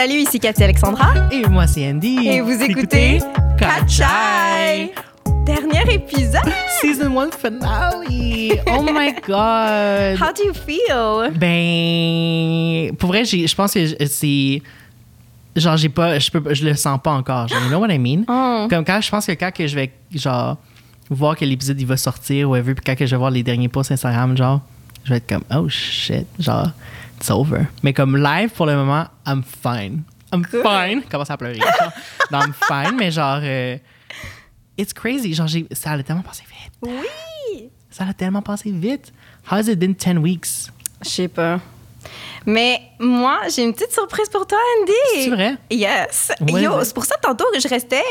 Salut, ici Cathy Alexandra. Et moi, c'est Andy. Et vous écoutez Kachai. Dernier épisode. Season 1 finale. Oh my God. How do you feel? Ben, pour vrai, je pense que c'est. Genre, j'ai pas. Je, peux, je le sens pas encore. Genre, you know what I mean? Oh. Comme quand je pense que quand que je vais, genre, voir que l'épisode il va sortir, ou puis quand que je vais voir les derniers posts Instagram, genre, je vais être comme, oh shit, genre, it's over. Mais comme live, pour le moment, I'm fine. I'm Good. fine. Commence à pleurer. genre. non, I'm fine, mais genre, euh, it's crazy. Genre, ça a tellement passé vite. Oui. Ça a tellement passé vite. How has it been 10 weeks? Je sais pas. Mais moi, j'ai une petite surprise pour toi, Andy. C'est vrai? Yes. Ouais, Yo, ouais. c'est pour ça tantôt que je restais.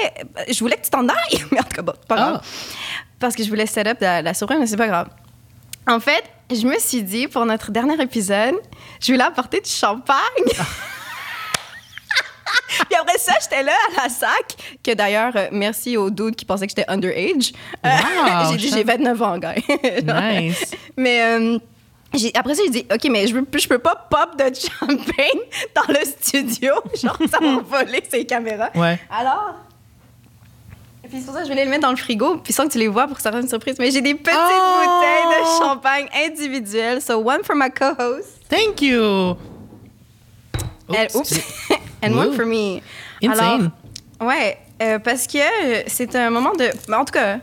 Je voulais que tu t'en ailles. Mais en tout cas, bon, pas Ah. grave. Parce que je voulais set up la, la surprise, mais c'est pas grave. En fait, je me suis dit pour notre dernier épisode, je voulais apporter du champagne. Puis après ça, j'étais là à la sac, que d'ailleurs, euh, merci au dude qui pensait que j'étais underage. Euh, Wow, j'ai dit, ça- j'ai 29 ans, gars. Nice. Mais euh, j'ai- après ça, j'ai dit, OK, mais je, veux, je peux pas pop de champagne dans le studio. Genre, ça va voler ces caméras. Ouais. Alors, puis c'est pour ça que je voulais les mettre dans le frigo, puis sans que tu les vois pour que ça fasse une surprise. Mais j'ai des petites Oh! bouteilles de champagne individuelles. So, one for my co-host. Thank you. And, Oops. and one for me. Insane. Alors, ouais, euh, parce que c'est un moment de. En tout cas,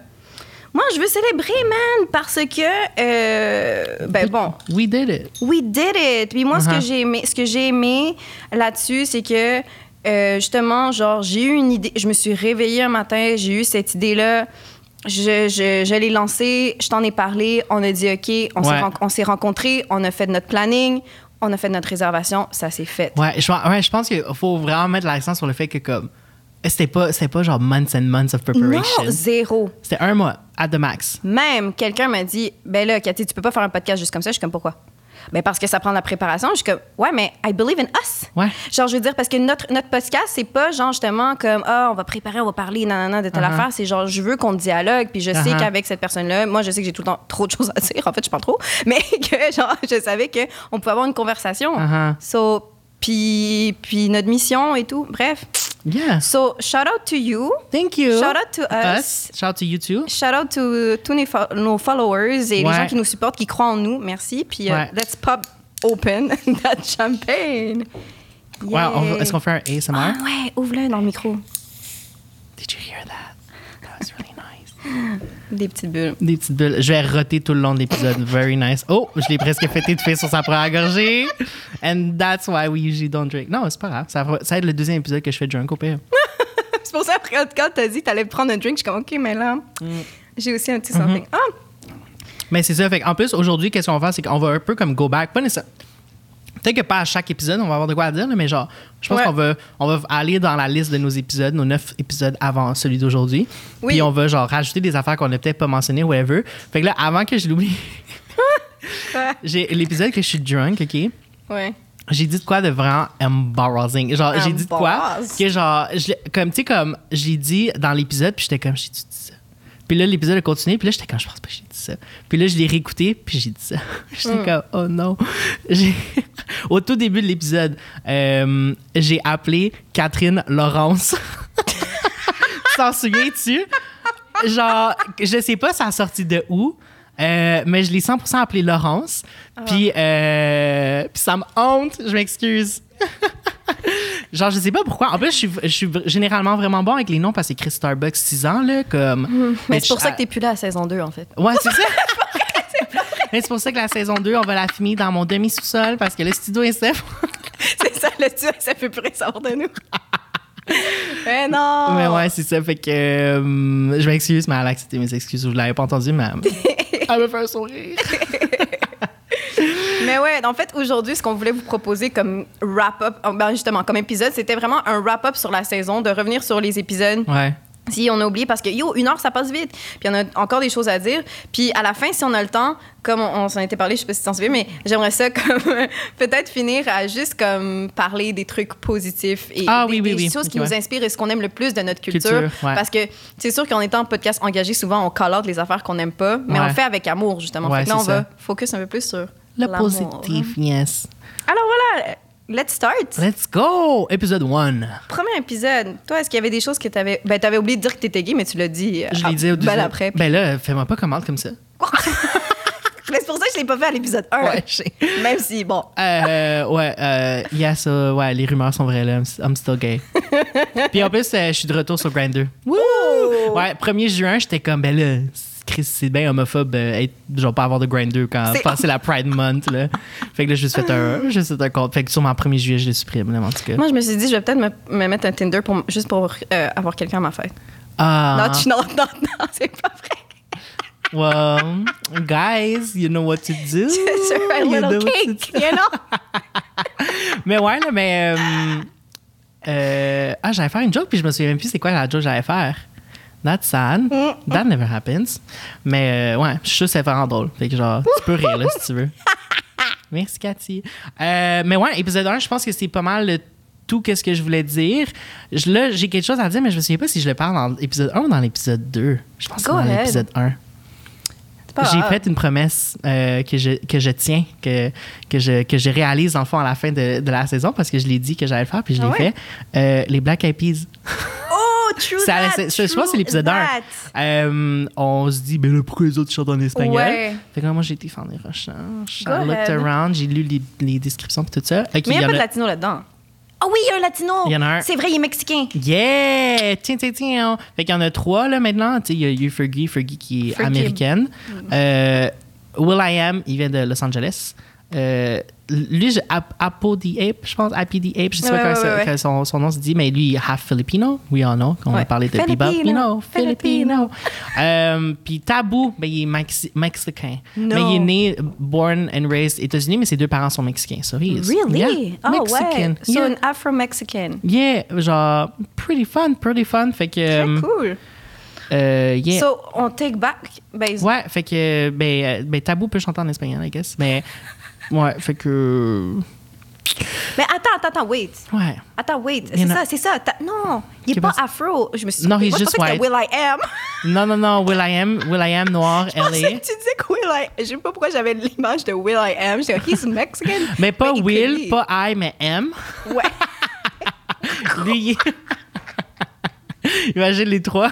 moi, je veux célébrer, man, parce que. euh, ben bon, We did it. we did it. Puis moi, ce que Uh-huh. j'ai aimé, ce que j'ai aimé là-dessus, c'est que euh, justement, genre, j'ai eu une idée. Je me suis réveillée un matin, j'ai eu cette idée-là. Je, je, je l'ai lancée, je t'en ai parlé. On a dit OK, on s'est Ouais. rencontrés, on a fait notre planning, on a fait notre réservation, ça s'est fait. Ouais, je, ouais, je pense qu'il faut vraiment mettre l'accent sur le fait que comme c'était pas c'était pas genre months and months of preparation. Non, zéro. C'était un mois at the max. Même quelqu'un m'a dit Ben là, Cathy, tu peux pas faire un podcast juste comme ça. Je suis comme Pourquoi? Ben parce que ça prend de la préparation. Je suis comme Ouais, mais I believe in us. Ouais. Genre, je veux dire, parce que notre, notre podcast, c'est pas genre justement comme Ah, on va préparer, on va parler, nanana, de telle Uh-huh. affaire. C'est genre, je veux qu'on dialogue. Puis je sais Uh-huh. qu'avec cette personne-là, moi, je sais que j'ai tout le temps trop de choses à dire. En fait, je parle trop. Mais que, genre, je savais qu'on pouvait avoir une conversation. Uh-huh. So, puis, puis notre mission et tout. Bref. Yeah. So, shout out to you. Thank you. Shout out to us. Shout out to you too. Shout out to tous nos, fo- nos followers et les Ouais. gens qui nous supportent, qui croient en nous. Merci. Puis, euh, Ouais. let's pop open that champagne. Yeah. est-ce qu'on fait un ASMR? Ah ouais, ouvre-le dans le micro. Did you hear that? That was really. Des petites bulles. Des petites bulles. Je vais roter tout le long de l'épisode. Very nice. Oh, je l'ai presque fait étouffer sur sa première gorgée. And that's why we usually don't drink. Non, c'est pas grave. Ça va, ça va être le deuxième épisode que je fais drunk au pire. C'est pour ça, après, quand t'as dit que t'allais prendre un drink, je suis comme, OK, mais là, Mm. j'ai aussi un petit Mm-hmm. something. Ah, Mais c'est ça. Fait en plus, aujourd'hui, qu'est-ce qu'on va faire? C'est qu'on va un peu comme go back. Pas nécessairement. Peut-être que pas à chaque épisode, on va avoir de quoi à dire, là, mais genre, je pense Ouais. qu'on va, on va aller dans la liste de nos épisodes, nos neuf épisodes avant celui d'aujourd'hui. Oui. Puis on va genre rajouter des affaires qu'on n'a peut-être pas mentionnées, whatever. Fait que là, avant que je l'oublie, j'ai l'épisode que je suis drunk, OK? ouais. J'ai dit de quoi de vraiment embarrassing. Genre, j'ai dit de quoi que genre, je comme, tu sais, comme, je l'ai dit dans l'épisode, puis j'étais comme, j'ai dit ça. Puis là, l'épisode a continué, puis là, j'étais comme, je pense pas que j'ai dit ça. Puis là, je l'ai réécouté, puis j'ai dit ça. j'étais Hmm. comme, oh non. Au tout début de l'épisode, euh, j'ai appelé Catherine Laurence. t'en souviens-tu? Genre, je sais pas ça a sorti de où, euh, mais je l'ai 100% appelé Laurence. Puis, euh, puis ça me honte, je m'excuse. Genre, je sais pas pourquoi. En plus, je suis, je suis généralement vraiment bon avec les noms parce que c'est Chris Starbucks 6 ans, là, comme... Mais c'est pour je- ça que t'es plus là à saison 2, en fait. Ouais, c'est ça. Mais c'est pour ça que la saison 2, on va la finir dans mon demi-sous-sol parce que le studio SF. c'est ça, le tueur, ça fait plus rien savoir de nous. mais non! Mais ouais, c'est ça. Fait que euh, je m'excuse, mais elle a accepté mes excuses. Vous l'avez pas entendu, mais elle me fait un sourire. Mais ouais, en fait, aujourd'hui, ce qu'on voulait vous proposer comme wrap-up, ben justement, comme épisode, c'était vraiment un wrap-up sur la saison, de revenir sur les épisodes. Ouais. Si on a oublié, parce que yo, une heure, ça passe vite. Puis on a encore des choses à dire. Puis à la fin, si on a le temps, comme on, on s'en était parlé, je sais pas si tu t'en souviens, mais j'aimerais ça comme peut-être finir à juste comme parler des trucs positifs et Ah des, oui, oui, des oui. choses qui nous inspirent et ce qu'on aime le plus de notre culture. Culture, ouais. Parce que c'est sûr qu'en étant en podcast engagé, souvent on call out les affaires qu'on n'aime pas, mais on le fait avec amour, justement. Fait que là, on va focus un peu plus sur Le positif, yes. Alors voilà, let's start. Let's go! Épisode 1. Premier épisode. Toi, est-ce qu'il y avait des choses que t'avais. Ben, t'avais oublié de dire que t'étais gay, mais tu l'as dit. Je ah, l'ai dit au ben deuxième. après. Ben là, fais-moi pas commande comme ça. Mais c'est pour ça que je l'ai pas fait à l'épisode 1. Ouais. Même si, bon. Euh, ouais, euh, il y a ça. Ouais, les rumeurs sont vraies, là. I'm, still gay. Puis en plus, euh, je suis de retour sur Grindr. Wouh! Ouais, 1er juin, j'étais comme, ben là, Chris, c'est bien homophobe, euh, être, genre pas avoir de Grindr quand C'est- passer la Pride Month, là. Fait que là, j'ai juste fait un, j'ai juste fait un compte. Fait que sur mon 1er juillet, je le supprime, là, en tout cas. Moi, je me suis dit, je vais peut-être me, me mettre un Tinder pour, juste pour euh, avoir quelqu'un à ma fête. Ah. Non, tu- non, non, non, c'est pas vrai. Well, guys, you know what to do. Just a You know little what to cake, you know? Mais ouais, là, mais. euh, euh, ah, j'allais faire une joke, puis je me souviens même plus c'est quoi la joke que j'allais faire. That's sad. Mm. That never happens. Mais euh, ouais, je suis sûr que c'est vraiment drôle. Fait que genre, tu peux rire, là, si tu veux. Merci, Cathy. Euh, mais ouais, épisode 1, je pense que c'est pas mal le- tout ce que je voulais dire. Je- là, j'ai quelque chose à dire, mais je me souviens pas si je le parle dans l'épisode 1 ou dans l'épisode 2. Je pense que c'est Go dans l'épisode 1. C'est pas J'ai fait une promesse euh, que, je, que je tiens, que, que, je, que je réalise en fond à la fin de, de la saison parce que je l'ai dit que j'allais le faire puis je l'ai Ah ouais? fait. Euh, les Black Eyed Peas. True Ça- that, c'est- je je pense que c'est true l'épisode 1. that. Euh, on se dit, ben là, pourquoi les autres chantent en espagnol? Ouais. Fait que moi, j'ai été faire des recherches. Go I looked ahead. around, j'ai lu les, les descriptions et tout ça. Mais il n'y y a pas de latino là-dedans. Ah oui, il y a un latino. Il y en a un. C'est vrai, il est mexicain. Yeah! Tiens, tiens, tiens. Fait qu'il y en a trois, là, maintenant. Tu sais, il y a eu Fergie, Fergie qui est Fergie. américaine. Euh, Will I Am, il vient de Los Angeles. Euh, lui, Apo the Ape, je pense, Happy the Ape, je sais Ouais, pas comment ouais, son, son nom se dit, mais lui, half Filipino. We all know, qu'on a Ouais. parlé de Filipino, Bebop. Filipino. Filipino. Euh, Puis Tabou, ben, il est mexicain. No. Mais il est né, born and raised États-Unis, mais ses deux parents sont mexicains. So he is, Really? yeah, oh, Mexican. ouais. So, Yeah. an Afro-Mexican. Yeah, genre, pretty fun, pretty fun. Fait que. Très euh, cool. euh, yeah. So, on take back. Ben, ouais, fait que. Ben, ben, Tabou peut chanter en espagnol, I guess. Mais. Ouais, fait que. Mais attends, attends, attends, wait. Ouais. Attends, wait. Il C'est ça, c'est ça. Non, il Qui est pas afro. Je me suis Non, trompée. he's Moi, je just pensais que c'était white. Will I Am? Non, non, non, Will I Am, Will I Am noir, Je pensais LA. que tu disais que Will I Je sais pas pourquoi j'avais l'image de Will I Am. J'étais he's Mexican. Mais pas il Will, pas I, mais M. Ouais. Lui, il- Imagine les trois,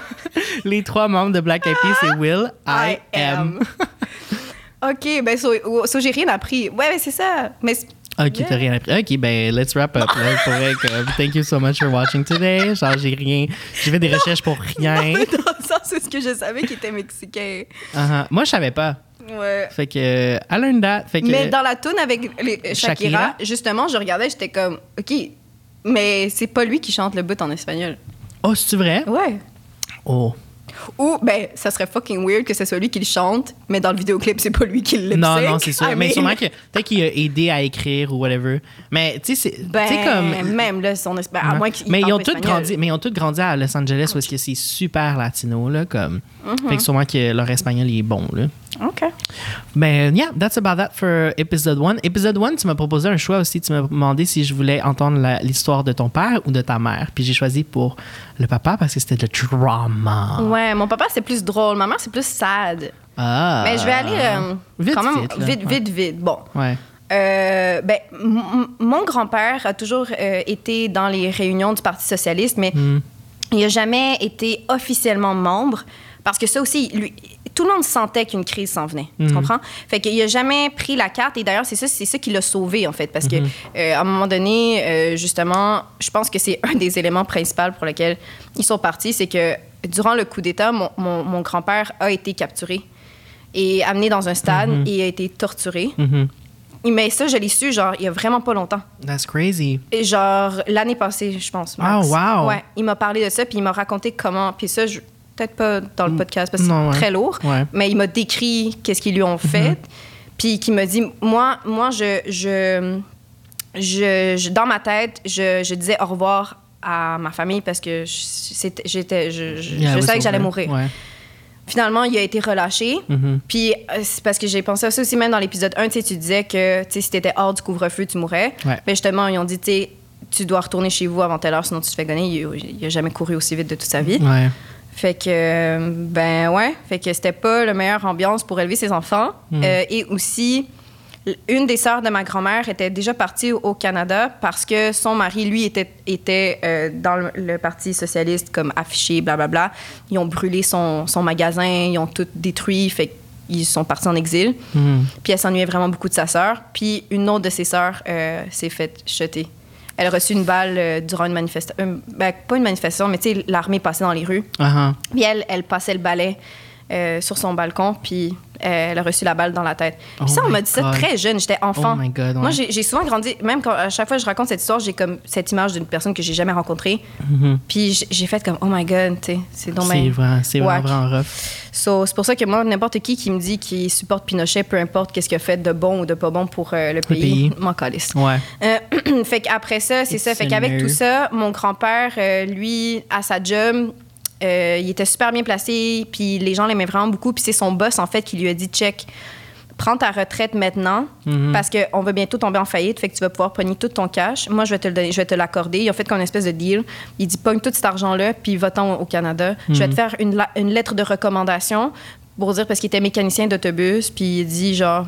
les trois membres de Black Eyed Peas, c'est Will, I, am. OK, ben, so, so j'ai rien appris. Ouais, mais c'est ça. Mais Ok, Yeah. t'as rien appris. Ok, ben, let's wrap up. Là, pour thank you so much for watching today. Genre, j'ai rien. J'ai fait des recherches pour rien. mais dans le sens, c'est ce que je savais qu'il était mexicain. Uh-huh. Moi, je savais pas. Ouais. Fait que, I learned that. Fait que, Mais dans la tune avec les- Shakira, Shakira? justement, je regardais, j'étais comme, OK, mais c'est pas lui qui chante le bout en espagnol. Oh, c'est vrai? Ouais. Oh. Ou, ben, ça serait fucking weird que ce soit lui qui le chante, mais dans le vidéoclip, c'est pas lui qui le Non, non, c'est sûr. I mais mean, sûrement que peut-être qu'il a aidé à écrire ou whatever. Mais tu sais, c'est Ben, comme. même là, son espagnol, à moins qu'il mais ils ont tous grandi, mais ils ont tous grandi à Los Angeles où est-ce que c'est super latino là, comme. Mm-hmm. Fait que sûrement que leur espagnol il est bon là. OK. Mais yeah, that's about that for episode 1. Episode 1, tu m'as proposé un choix aussi. Tu m'as demandé si je voulais entendre l'histoire de ton père ou de ta mère. Puis j'ai choisi pour le papa parce que c'était le drama. Ouais, mon papa, c'est plus drôle. Ma mère, c'est plus sad. Ah. Mais je vais aller euh, Vite, quand même vite, là. vite, Ouais. vite, vite. Bon. Ouais. Euh, ben, mon grand-père a toujours euh, été dans les réunions du Parti socialiste, mais Hmm. il n'a jamais été officiellement membre. Parce que ça aussi, lui, tout le monde sentait qu'une crise s'en venait. Tu Mhm. comprends? Fait qu'il n'a jamais pris la carte. Et d'ailleurs, c'est ça, c'est ça qui l'a sauvé, en fait. Parce Mhm. que euh, à un moment donné, euh, justement, je pense que c'est un des éléments principaux pour lesquels ils sont partis. C'est que durant le coup d'État, mon, mon- mon grand-père a été capturé et amené dans un stade Mhm. et a été torturé. Mhm. Mais ça, je l'ai su, genre, il y a vraiment pas longtemps. That's crazy. Et genre, l'année passée, je pense. max. Ah, wow. Ouais, il m'a parlé de ça, puis il m'a raconté comment. Puis ça, je- peut-être pas dans le podcast parce que c'est ouais. très lourd, Ouais. Mm-hmm. mais il m'a décrit qu'est-ce qu'ils lui ont fait. Puis qui m'a dit, moi, moi je, je, je, je- dans ma tête, je, je disais au revoir à ma famille parce que j'étais, je, je, Yeah, je it was savais que j'allais mourir. Ouais. Finalement, il a été relâché. Mhm. Puis euh, c'est parce que j'ai pensé à ça aussi, même dans l'épisode 1, tu sais, tu disais que tu si t'étais hors du couvre-feu, tu mourrais. Ouais. Ben justement, ils ont dit, tu tu dois retourner chez vous avant telle heure, sinon tu te fais gonner. Il, il a jamais couru aussi vite de toute sa vie. Fait que, ben ouais, fait que c'était pas la meilleure ambiance pour élever ses enfants. Mm. Euh, et aussi, une des sœurs de ma grand-mère était déjà partie au- Canada parce que son mari, lui, était, était euh, dans le, le Parti socialiste comme affiché, blablabla. Ils ont brûlé son, son magasin, ils ont tout détruit, fait qu'ils sont partis en exil. Mhm. Puis elle s'ennuyait vraiment beaucoup de sa sœur. Puis une autre de ses sœurs euh, s'est faite jeter. Elle a reçu une balle euh, durant une manifestation. ben, pas une manifestation, mais tu sais, l'armée passait dans les rues. Ah. Puis elle, elle passait le balai euh, sur son balcon, puis euh, elle a reçu la balle dans la tête. Puis Oh ça, on m'a dit ça très jeune, j'étais enfant. Oh my God, ouais. Moi, j'ai souvent grandi, même quand à chaque fois que je raconte cette histoire, j'ai comme cette image d'une personne que j'ai jamais rencontrée. Mhm. Puis j'ai- fait comme, oh my God, tu sais, c'est donc C'est vrai, c'est vraiment, rough. So, c'est pour ça que moi, n'importe qui qui me dit qu'il supporte Pinochet, peu importe qu'est-ce qu'il a fait de bon ou de pas bon pour euh, le pays, pays. m'en calisse. Ouais. Euh, fait qu'après ça, c'est It's ça. Fait qu'avec tout ça, mon grand-père, lui, à sa job, euh, il était super bien placé, puis les gens l'aimaient vraiment beaucoup. Puis c'est son boss, en fait, qui lui a dit check, prends ta retraite maintenant, Mhm. parce qu'on va bientôt tomber en faillite, fait que tu vas pouvoir pogner tout ton cash. Moi, je vais te le donner, je vais te l'accorder. Il a fait comme une espèce de deal. Il dit pogne tout cet argent-là, puis va-t'en au Canada. Je vais te faire une, lettre de recommandation pour dire, parce qu'il était mécanicien d'autobus, puis il dit genre,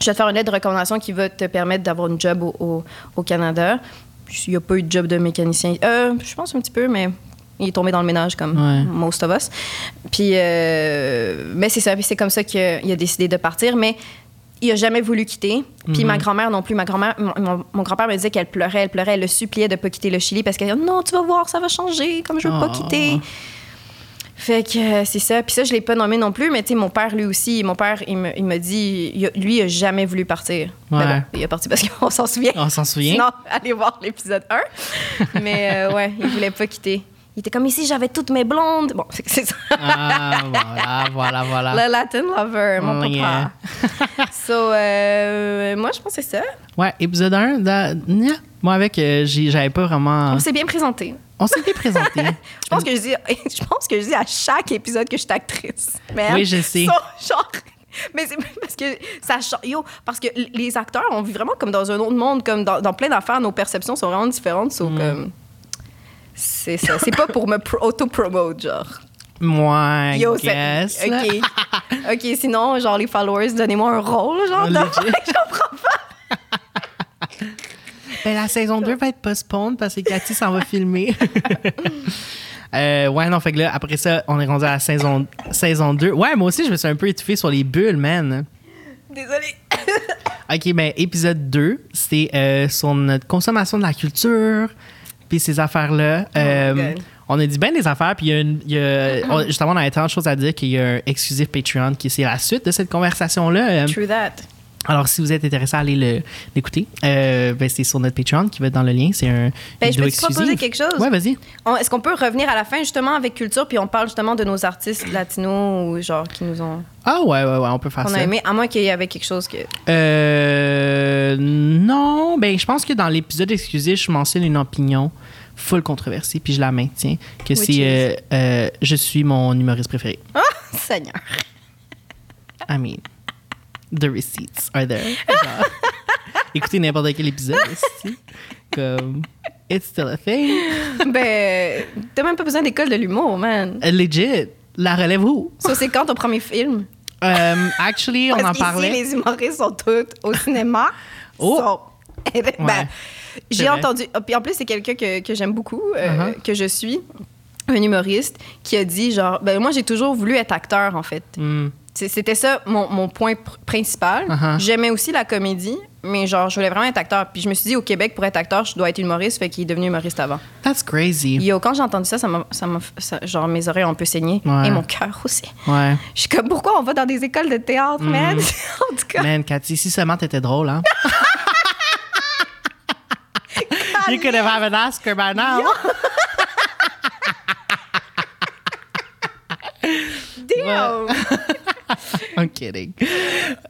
je vais te faire une lettre de recommandation qui va te permettre d'avoir une job au, au- au Canada. Il n'y a pas eu de job de mécanicien. Euh, je pense un petit peu, mais il est tombé dans le ménage comme Ouais. most of us. Puis, euh, mais c'est ça. Puis c'est comme ça qu'il a, décidé de partir. Mais il a jamais voulu quitter. Puis Mhm. ma grand-mère non plus. Ma grand-mère, mon, grand-père me disait qu'elle pleurait, elle pleurait, elle le suppliait de pas quitter le Chili parce qu'elle disait non, tu vas voir, ça va changer, comme je veux pas Oh. quitter. Fait que euh, c'est ça. Puis ça, je l'ai pas nommé non plus, mais tu sais, mon père, lui aussi, mon père, il me, il me dit, il a- lui, il a jamais voulu partir. Mais bon, il est parti parce qu'on s'en souvient. On s'en souvient? Sinon, allez voir l'épisode 1. mais euh, ouais, il voulait pas quitter. Il était comme ici, j'avais toutes mes blondes. Bon, c'est ça. Ah, voilà, voilà, voilà. Le Latin lover, mon Oh, papa. yeah. so, euh, moi, je pense que c'est ça. Ouais, épisode 1, da- moi avec, euh, j'avais pas vraiment. On s'est bien présenté. On s'est bien présenté. Je pense que je dis, je pense que je dis à chaque épisode que je suis actrice. Oui, je sais. so, genre, mais c'est parce que ça yo parce que les acteurs on vit vraiment comme dans un autre monde, comme dans, dans plein d'affaires, nos perceptions sont vraiment différentes. Mm. comme c'est ça. C'est pas pour me pro- auto-promote, genre. Moi, Yo, guess. OK. OK, sinon, genre, les followers, donnez-moi un rôle, genre. Dans- je comprends pas. Ben, la saison 2 va être postponed parce que Cathy s'en va filmer. Euh, ouais, non, fait que là, après ça, on est rendu à la saison, saison 2. Ouais, moi aussi, je me suis un peu étouffé sur les bulles, man. Désolée. OK, ben, épisode 2, c'est euh, sur notre consommation de la culture, puis ces affaires-là. Euh, God. on a dit bien des affaires, puis il y a, une- il y a- on- justement, on avait tant de choses à dire qu'il y a un exclusif Patreon qui c'est la suite de cette conversation-là. Euh, True that. alors, si vous êtes intéressé à aller le- l'écouter, euh, ben, c'est sur notre Patreon qui va être dans le lien. C'est un Ben, je peux te proposer quelque chose? Ouais, vas-y. On- Est-ce qu'on peut revenir à la fin, justement, avec culture, puis on parle justement de nos artistes latinos ou genre qui nous ont. Ah ouais, ouais, ouais, on peut faire ça. a aimé, à moins qu'il y avait quelque chose que. Euh, non, ben je pense que dans l'épisode exclusif, je mentionne une opinion full controversée, puis je la maintiens, que c'est euh, euh, je suis mon humoriste préféré. Ah, Seigneur. I mean, the receipts are there. Genre, écoutez n'importe quel épisode, aussi. comme it's still a thing. ben, t'as même pas besoin d'école de l'humour, man. Euh, Legit, la relève où? Ça, c'est quand ton premier film? Euh, actually, on Parce en parlait. les humoristes sont tous au cinéma. Oh! Eh ben, Ouais. J'ai entendu. ah, Puis en plus, c'est quelqu'un que, que j'aime beaucoup, euh, Uh-huh. que je suis, un humoriste, qui a dit genre, ben moi, j'ai toujours voulu être acteur, en fait. Hmm. C'était ça mon, mon point pr- principal. Uh-huh. J'aimais aussi la comédie, mais genre, je voulais vraiment être acteur. Puis je me suis dit, au Québec, pour être acteur, je dois être humoriste, fait qu'il est devenu humoriste avant. That's crazy. Yo, quand j'ai entendu ça, ça m'a, genre, mes oreilles ont un peu saigné. Ouais. Et mon cœur aussi. Ouais. Je suis comme, pourquoi on va dans des écoles de théâtre, man? en tout cas. Man, Cathy, si seulement t'étais drôle, hein? you could have had an Oscar by now. Damn! I'm kidding.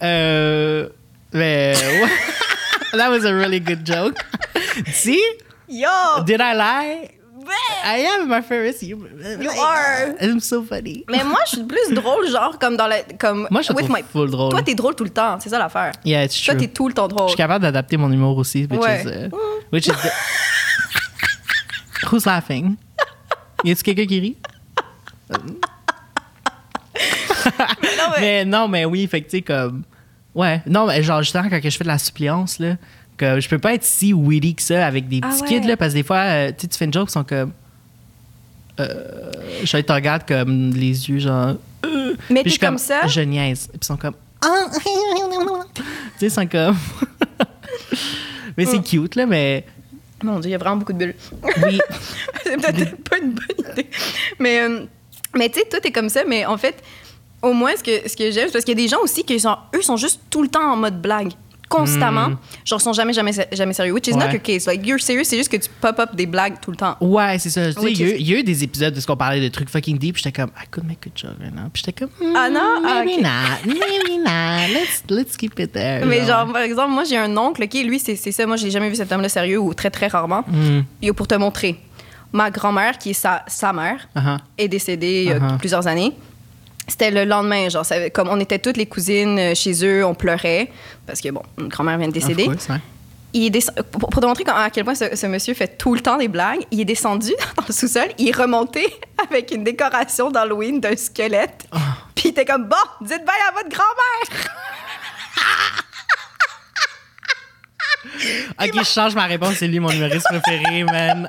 Uh, man, that was a really good joke. See? Yo! Did I lie? I am my favorite human. You are. I'm so funny. Mais moi, je suis plus drôle, genre, comme dans la. Comme, Moi, je my- full drôle. Toi, t'es drôle tout le temps, c'est ça l'affaire. Yeah, it's Toi, true. t'es tout le temps Je drôle. suis capable d'adapter mon humour aussi, which Ouais. is... uh, which is Who's laughing? Y a-tu quelqu'un qui rit? Non, mais- mais non, mais oui, fait que tu sais, comme. Ouais. Non, mais genre, justement, quand je fais de la suppléance, là, que je peux pas être si witty que ça avec des Ah petits ouais. kids, là, parce que des fois, euh, tu fais une joke, ils sont comme. Euh, je te regarde comme les yeux, genre. euh. Mais Puis je suis t'es comme ça? Je niaise. Puis ils sont comme. Ah! tu sais, ils sont comme. mais c'est cute, là, mais. Mon Dieu, il y a vraiment beaucoup de bulles. Oui. c'est peut-être pas une bonne idée. Mais, euh, mais tu sais, tout est comme ça, mais en fait, au moins, ce que, ce que j'aime, c'est parce qu'il y a des gens aussi qui sont, eux, sont juste tout le temps en mode blague. Constamment. Mm. Genre, sont jamais, jamais, jamais sérieux. Which is not Ouais. your case. Like, you're serious, c'est juste que tu pop-up des blagues tout le temps. Ouais, c'est ça. Tu sais, Which il y, y a eu des épisodes où on parlait de trucs fucking deep, j'étais comme, I could make a joke right now. Puis j'étais comme, hmm, Ah non? Ah, maybe ok. not, maybe not. Let's, let's keep it there. Mais genre, par exemple, moi, j'ai un oncle, qui lui, c'est ça. Moi, j'ai jamais vu cet homme-là sérieux ou très, très rarement. Hmm. Et pour te montrer, ma grand-mère, qui est sa, sa mère, Uh-huh. est décédée il y a Uh-huh. plusieurs années. C'était le lendemain, genre, ça- comme on était toutes les cousines euh, chez eux, on pleurait parce que, bon, une grand-mère vient de décéder. Of course, ouais. Il est descend- pour, te montrer à quel point ce, ce monsieur fait tout le temps des blagues, il est descendu dans le sous-sol, il est remonté avec une décoration d'Halloween d'un squelette. Ah. Puis il était comme, bon, dites bye à votre grand-mère! Ok, je change ma réponse, c'est lui mon humoriste préféré, man.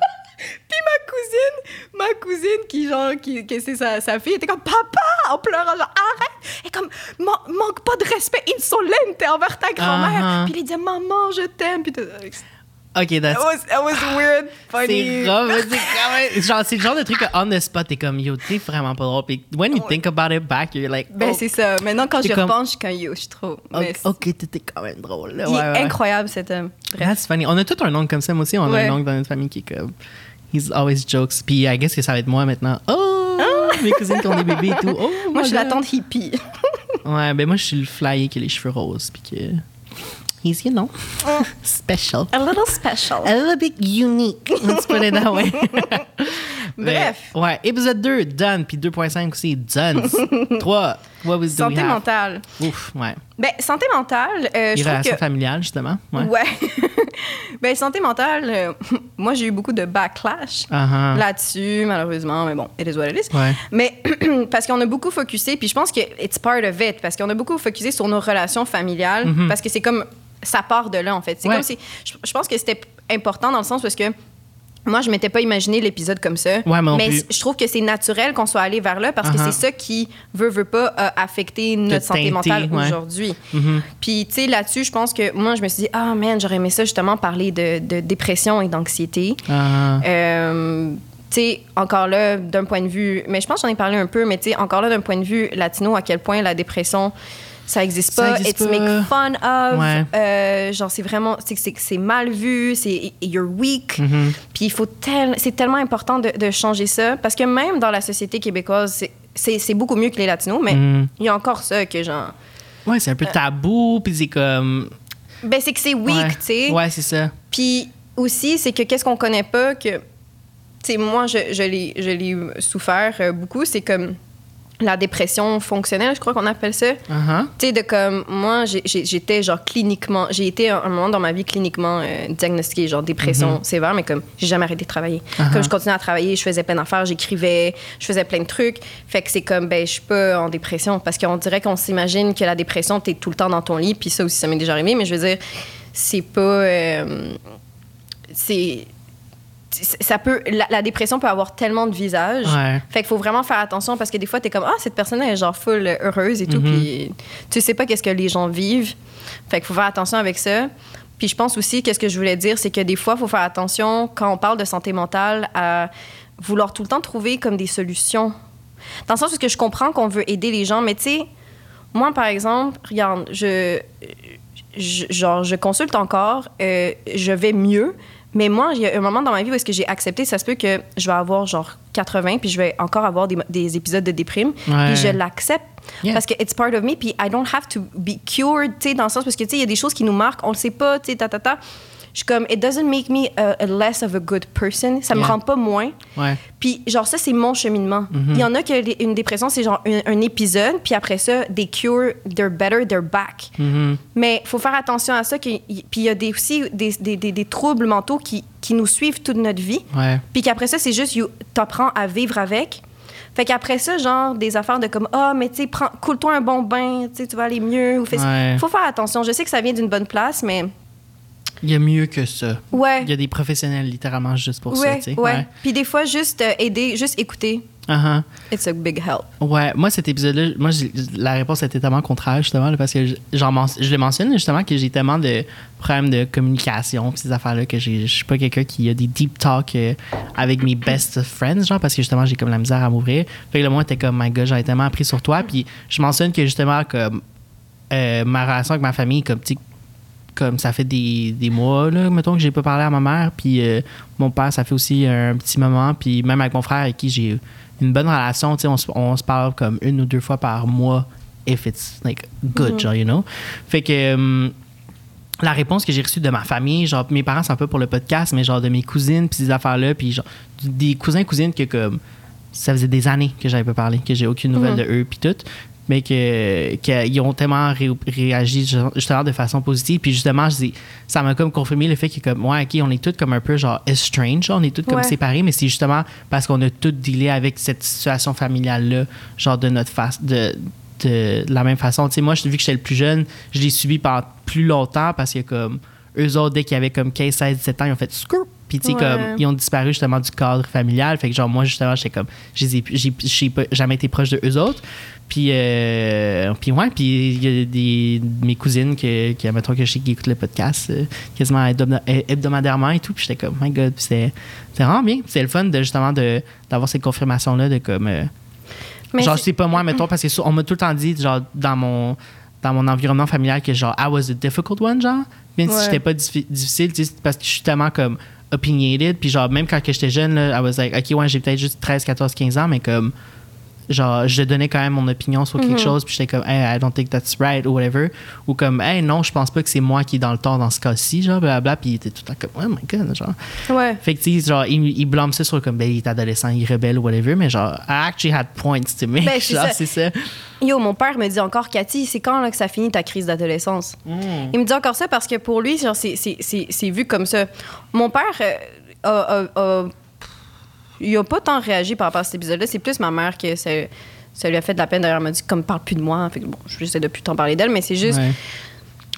Puis ma cousine, ma cousine qui, genre, qui, qui c'est sa, sa fille, était comme, papa, en pleurant, genre, arrête! Et comme, Man- manque pas de respect insolente envers ta grand-mère. Uh-huh. Puis il disait, maman, je t'aime. Puis tout- Ok, that's. That was, weird, funny. C'est grave, c'est Genre, c'est le genre de truc que on the spot, t'es comme, yo, t'es vraiment pas drôle. Puis when you think about it back, you're like, Ben, oh, c'est ça. Maintenant, quand je comme- repense, je suis comme, yo, je suis trop. Mais ok, t'étais quand même drôle. Là. Ouais, ouais. incroyable, cet homme. Bref. That's funny. On a tout un oncle comme ça. Moi aussi, on a un oncle dans notre famille qui est comme. He's always jokes. Puis, I guess que ça va être moi maintenant. Oh! Mes cousines qui ont des bébés et tout. Oh! Moi, je suis la tante hippie. Ouais, ben moi, je suis le flyer qui a les cheveux roses. Puis que. He's, you know, special. A little special. A little bit unique. Let's put it that way. Bref. Ouais, épisode 2, done. Puis 2.5 aussi, done. 3, what was we Santé mentale. Ouf, ouais. Ben, santé mentale, euh, je relations que... familiales, justement. Ouais. Ouais. ben, santé mentale, euh, moi, j'ai eu beaucoup de backlash Uh-huh. là-dessus, malheureusement. Mais bon, it is what it is. Ouais. Mais parce qu'on a beaucoup focusé, puis je pense que it's part of it, parce qu'on a beaucoup focusé sur nos relations familiales, parce que c'est comme... Ça part de là, en fait. C'est Mm-hmm. Comme si... Je, je pense que c'était important dans le sens parce que moi, je m'étais pas imaginé l'épisode comme ça. Ouais, mais c- je trouve que c'est naturel qu'on soit allé vers là parce que Uh-huh. c'est ça qui, veut, veut pas, a affecté notre santé teinté, mentale ouais. aujourd'hui. Mm-hmm. Puis, tu sais, là-dessus, je pense que moi, je me suis dit, ah, man, j'aurais aimé ça justement parler de, de dépression et d'anxiété. Ah. Euh, tu sais, encore là, d'un point de vue, mais je pense que j'en ai parlé un peu, mais tu sais, encore là, d'un point de vue latino, à quel point la dépression, ça existe Ça pas. existe It's pas. make fun of. Ouais. Euh, genre, c'est vraiment, c'est mal vu, c'est you're weak. Mm-hmm. Puis il faut tel, c'est tellement important de, de changer ça parce que même dans la société québécoise, c'est- beaucoup mieux que les latinos, mais Mm. il y a encore ça que genre, Ouais, c'est un peu tabou, puis c'est comme. ben c'est que c'est weak, ouais. tu sais. Ouais, c'est ça. Puis aussi, c'est que qu'est-ce qu'on connaît pas que. Tu sais, moi, je, je l'ai je l'ai souffert euh, beaucoup. C'est comme la dépression fonctionnelle, je crois qu'on appelle ça. Uh-huh. Tu sais, de comme. Moi, j'étais genre cliniquement. J'ai été un moment dans ma vie cliniquement euh, diagnostiquée, genre dépression sévère, mais comme j'ai jamais arrêté de travailler. Uh-huh. Comme je continuais à travailler, je faisais plein d'affaires, j'écrivais, je faisais plein de trucs. Fait que c'est comme, ben, je suis pas en dépression. Parce qu'on dirait qu'on s'imagine que la dépression, t'es tout le temps dans ton lit. Puis ça aussi, ça m'est déjà arrivé. Mais je veux dire, c'est pas. euh, c'est ça peut la, la dépression peut avoir tellement de visages Ouais. fait qu'il faut vraiment faire attention parce que des fois t'es comme ah cette personne est genre full heureuse et tout Mhm. puis tu sais pas qu'est-ce que les gens vivent fait qu'il faut faire attention avec ça puis je pense aussi qu'est-ce que je voulais dire c'est que des fois il faut faire attention quand on parle de santé mentale à vouloir tout le temps trouver comme des solutions dans le sens où que je comprends qu'on veut aider les gens mais tu sais moi par exemple regarde je je- genre, je consulte encore, euh, je vais mieux. Mais moi, il y a un moment dans ma vie où est-ce que j'ai accepté, ça se peut que je vais avoir genre 80, puis je vais encore avoir des, des épisodes de déprime, Ouais. puis je l'accepte. Yeah. Parce que it's part of me, puis I don't have to be cured, tu sais, dans le sens, parce que, tu sais, il y a des choses qui nous marquent, on le sait pas, tu sais, ta, ta, ta. Je suis comme, it doesn't make me a, a less of a good person. Ça me Yeah. rend pas moins. Ouais. Puis, genre, ça, c'est mon cheminement. Il y en a que les- une dépression, c'est genre un, un épisode, puis après ça, they cure, they're better, they're back. Mm-hmm. Mais il faut faire attention à ça. que- Puis, il y a des, aussi des, des, des- des troubles mentaux qui, qui nous suivent toute notre vie. Ouais. Puis qu'après ça, c'est juste, you- t'apprends à vivre avec. Fait qu'après ça, genre, des affaires de comme, ah, mais tu sais, coule-toi un bon bain, tu tu vas aller mieux. Ou fais- Ouais. Faut faire attention. Je sais que ça vient d'une bonne place, mais Il y a mieux que ça. ouais. Il y a des professionnels littéralement juste pour ça, ouais, ouais. Puis des fois, juste euh, aider, juste écouter, Uh-huh. it's a big help. Ouais, moi, cet épisode-là, moi, la réponse était tellement contraire, justement, là, parce que je- j'en men- je le mentionne, justement, que j'ai tellement de problèmes de communication, pis ces affaires-là, que je suis pas quelqu'un qui a des deep talks euh, avec mes best friends, genre, parce que justement, j'ai comme la misère à m'ouvrir. Fait que le moi, était comme, my god, j'avais tellement appris sur toi, puis je mentionne que justement, comme, euh, ma relation avec ma famille, comme, tu comme ça fait des, des mois, là, mettons, que j'ai pas parlé à ma mère. Puis euh, mon père, ça fait aussi un petit moment. Puis même avec mon frère, avec qui j'ai une bonne relation, tu sais, on, se- on se parle comme une ou deux fois par mois, if it's like good, genre, you know? Fait que hum, la réponse que j'ai reçue de ma famille, genre, mes parents, c'est un peu pour le podcast, mais genre de mes cousines, puis ces affaires-là, puis genre, des cousins, cousines que comme ça faisait des années que j'avais pas parlé, que j'ai aucune nouvelle de eux, puis tout. Mais que qu'ils ont tellement ré- réagi justement de façon positive. Puis justement, je dis- ça m'a comme confirmé le fait que, comme, ouais, OK, on est tous comme un peu genre estranged, on est tous comme séparés, mais c'est justement parce qu'on a tous dealé avec cette situation familiale-là, genre de notre face, de, de la même façon. Tu sais, moi, vu que j'étais le plus jeune, je l'ai subi pendant plus longtemps parce que, comme, eux autres, dès qu'ils avaient comme 15, 16, 17 ans, ils ont fait screw. Puis, tu sais, Ouais. comme, ils ont disparu justement du cadre familial. Fait que, genre, moi, justement, j'étais comme, j'ai jamais été proche de eux autres. Puis, euh, puis ouais, puis il y a des, mes cousines que, que, mettons, que je sais qui écoutent le podcast euh, quasiment hebdoma- hebdomadairement et tout. Puis j'étais comme, my God, c'était vraiment bien. C'est le fun de, justement de- d'avoir cette confirmation-là de comme. euh, Mais genre, c'est- c'est pas moi, mettons, parce que ça, on m'a tout le temps dit, genre, dans mon, dans mon environnement familial, que genre, I was a difficult one, genre. Même si j'étais pas diffi- difficile, c'est parce que je suis tellement comme opinionated. Puis genre, même quand j'étais jeune, là, I was like, OK, ouais, j'ai peut-être juste 13, 14, 15 ans, mais comme, genre, je donnais quand même mon opinion sur quelque chose, puis j'étais comme, hey, I don't think that's right, ou whatever. Ou comme, hey, non, je pense pas que c'est moi qui est dans le tort dans ce cas-ci, genre, blablabla. Puis il était tout le temps comme, oh my god, genre. Ouais. Fait que, tu sais, genre, il, il blâme ça sur comme, ben, il est adolescent, il rebelle ou whatever, mais genre, I actually had points to make. Ben, genre, c'est ça. Yo, mon père me dit encore, Cathy, c'est quand là, que ça finit ta crise d'adolescence? Hmm. Il me dit encore ça parce que pour lui, genre, c'est- vu comme ça. Mon père euh, a, a- a- il a pas tant réagi par rapport à cet épisode-là. C'est plus ma mère que ça, ça lui a fait de la peine. D'ailleurs, elle m'a dit, comme, parle plus de moi. Fait que bon, j'essaie de plus t'en parler d'elle, mais c'est juste. Ouais.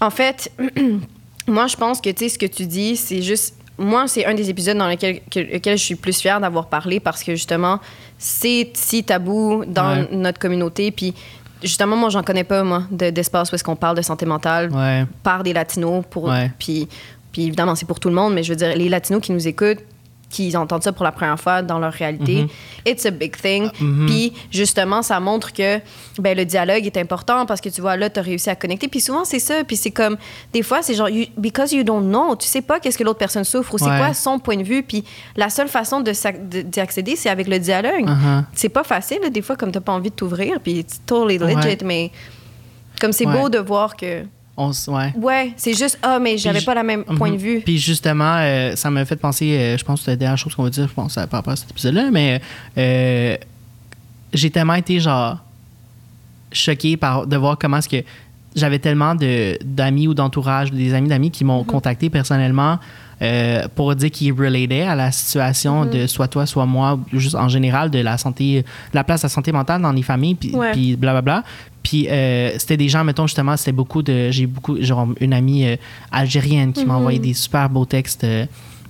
En fait, moi, je pense que, tu sais, ce que tu dis, c'est juste... Moi, c'est un des épisodes dans lesquels, que- lequel je suis plus fière d'avoir parlé parce que, justement, c'est si tabou dans Ouais. notre communauté. Puis, justement, moi, j'en connais pas, moi, de- d'espace où est-ce qu'on parle de santé mentale Ouais. par des latinos. Pour, Ouais. puis, puis, évidemment, c'est pour tout le monde, mais je veux dire, les latinos qui nous écoutent, qui entendent ça pour la première fois dans leur réalité, Mhm. it's a big thing. Puis justement, ça montre que ben, le dialogue est important parce que tu vois, là, tu as réussi à connecter. Puis souvent, c'est ça. Puis c'est comme, des fois, c'est genre, you- because you don't know, tu sais pas qu'est-ce que l'autre personne souffre ou c'est Ouais. quoi son point de vue. Puis la seule façon d'y accéder, c'est avec le dialogue. Uh-huh. C'est pas facile, là, des fois, comme t'as pas envie de t'ouvrir. Puis it's totally legit, Ouais. mais comme c'est Ouais. beau de voir que, On ouais. ouais, c'est juste, ah, mais j'avais pas la même point de Mhm. vue. Puis justement, euh, ça m'a fait penser, euh, je pense que c'est la dernière chose qu'on va dire, je pense, par rapport à cet épisode-là, mais euh, j'ai tellement été, genre, choqué par, de voir comment est-ce que j'avais tellement de- d'amis ou d'entourage, des amis d'amis qui m'ont contacté personnellement euh, pour dire qu'ils relataient à la situation de soit toi, soit moi, ou juste en général, de la santé, de la place de la santé mentale dans les familles, puis blablabla. Puis euh, c'était des gens, mettons justement, c'était beaucoup de. J'ai beaucoup, genre, une amie euh, algérienne qui m'a envoyé des super beaux textes. euh,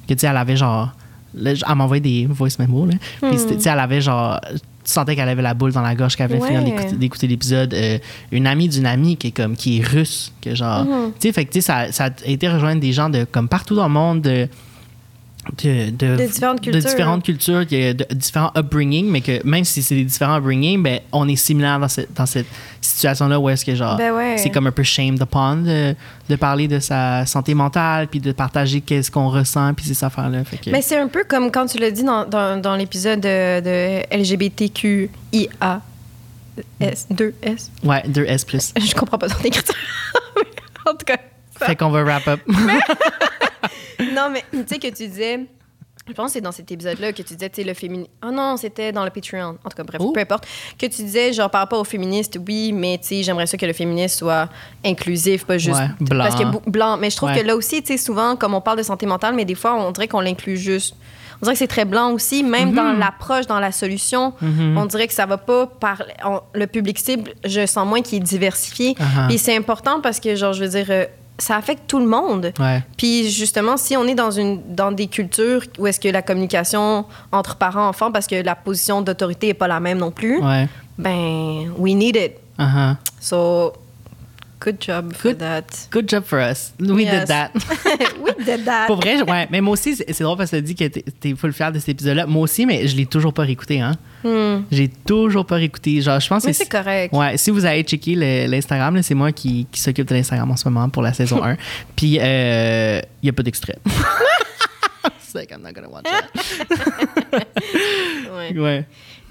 que tu sais, elle avait genre. là, elle m'a envoyé des voice memos, là. Puis c'était- tu sais, elle avait genre. Tu sentais qu'elle avait la boule dans la gorge, qu'elle avait Ouais. fini d'écouter- l'épisode. Euh, une amie d'une amie qui est comme qui est russe, que genre. Tu sais, fait que tu sais, ça, ça a été rejoindre des gens de comme partout dans le monde. De, de, de, De différentes cultures, de différentes cultures, qui- de différents upbringing, mais que même si c'est des différents upbringing, ben, on est similaire dans cette, dans cette situation-là où est-ce que genre Ben ouais. c'est comme un peu shamed upon de, de parler de sa santé mentale, puis de partager qu'est-ce qu'on ressent, puis ces affaires-là. Fait que- Mais c'est un peu comme quand tu l'as dit dans, dans, dans l'épisode de, LGBTQIA. S, 2S. ouais, 2S+. Je comprends pas ton écriture. en tout cas. ça- Fait qu'on va wrap up. Non, mais tu sais que tu disais Je pense que c'est dans cet épisode-là que tu disais, tu sais, le féminisme. Oh non, c'était dans le Patreon. En tout cas, bref, Oh. peu importe. Que tu disais, genre, par rapport aux féministes, oui, mais tu sais, j'aimerais ça que le féminisme soit inclusif, pas juste. Ouais, blanc. Parce que blanc. Mais je trouve Ouais. que là aussi, tu sais, souvent, comme on parle de santé mentale, mais des fois, on dirait qu'on l'inclut juste. On dirait que c'est très blanc aussi, même dans Mhm. l'approche, dans la solution. On dirait que ça va pas par on- le public cible. Je sens moins qu'il est diversifié. Uh-huh. Puis c'est important parce que, genre, je veux dire, euh, ça affecte tout le monde. Ouais. Puis justement, si on est dans, une, dans des cultures où est-ce que la communication entre parents enfants, parce que la position d'autorité n'est pas la même non plus, Ouais. ben, we need it. Uh-huh. So, good job for Good. that. Good job for us. We Yes. did that. we did that. Pour vrai, ouais. Mais moi aussi, c'est drôle parce que tu dit que t'es- full fier de cet épisode-là. Moi aussi, mais je l'ai toujours pas réécouté, hein. J'ai toujours pas réécouté. Genre, je pense. Mais que c'est correct. Ouais, si vous avez checké le- l'Instagram, c'est moi qui, qui s'occupe de l'Instagram en ce moment pour la saison 1. Puis, il n'y a pas d'extrait. c'est like, I'm not gonna watch that. Ouais. Ouais.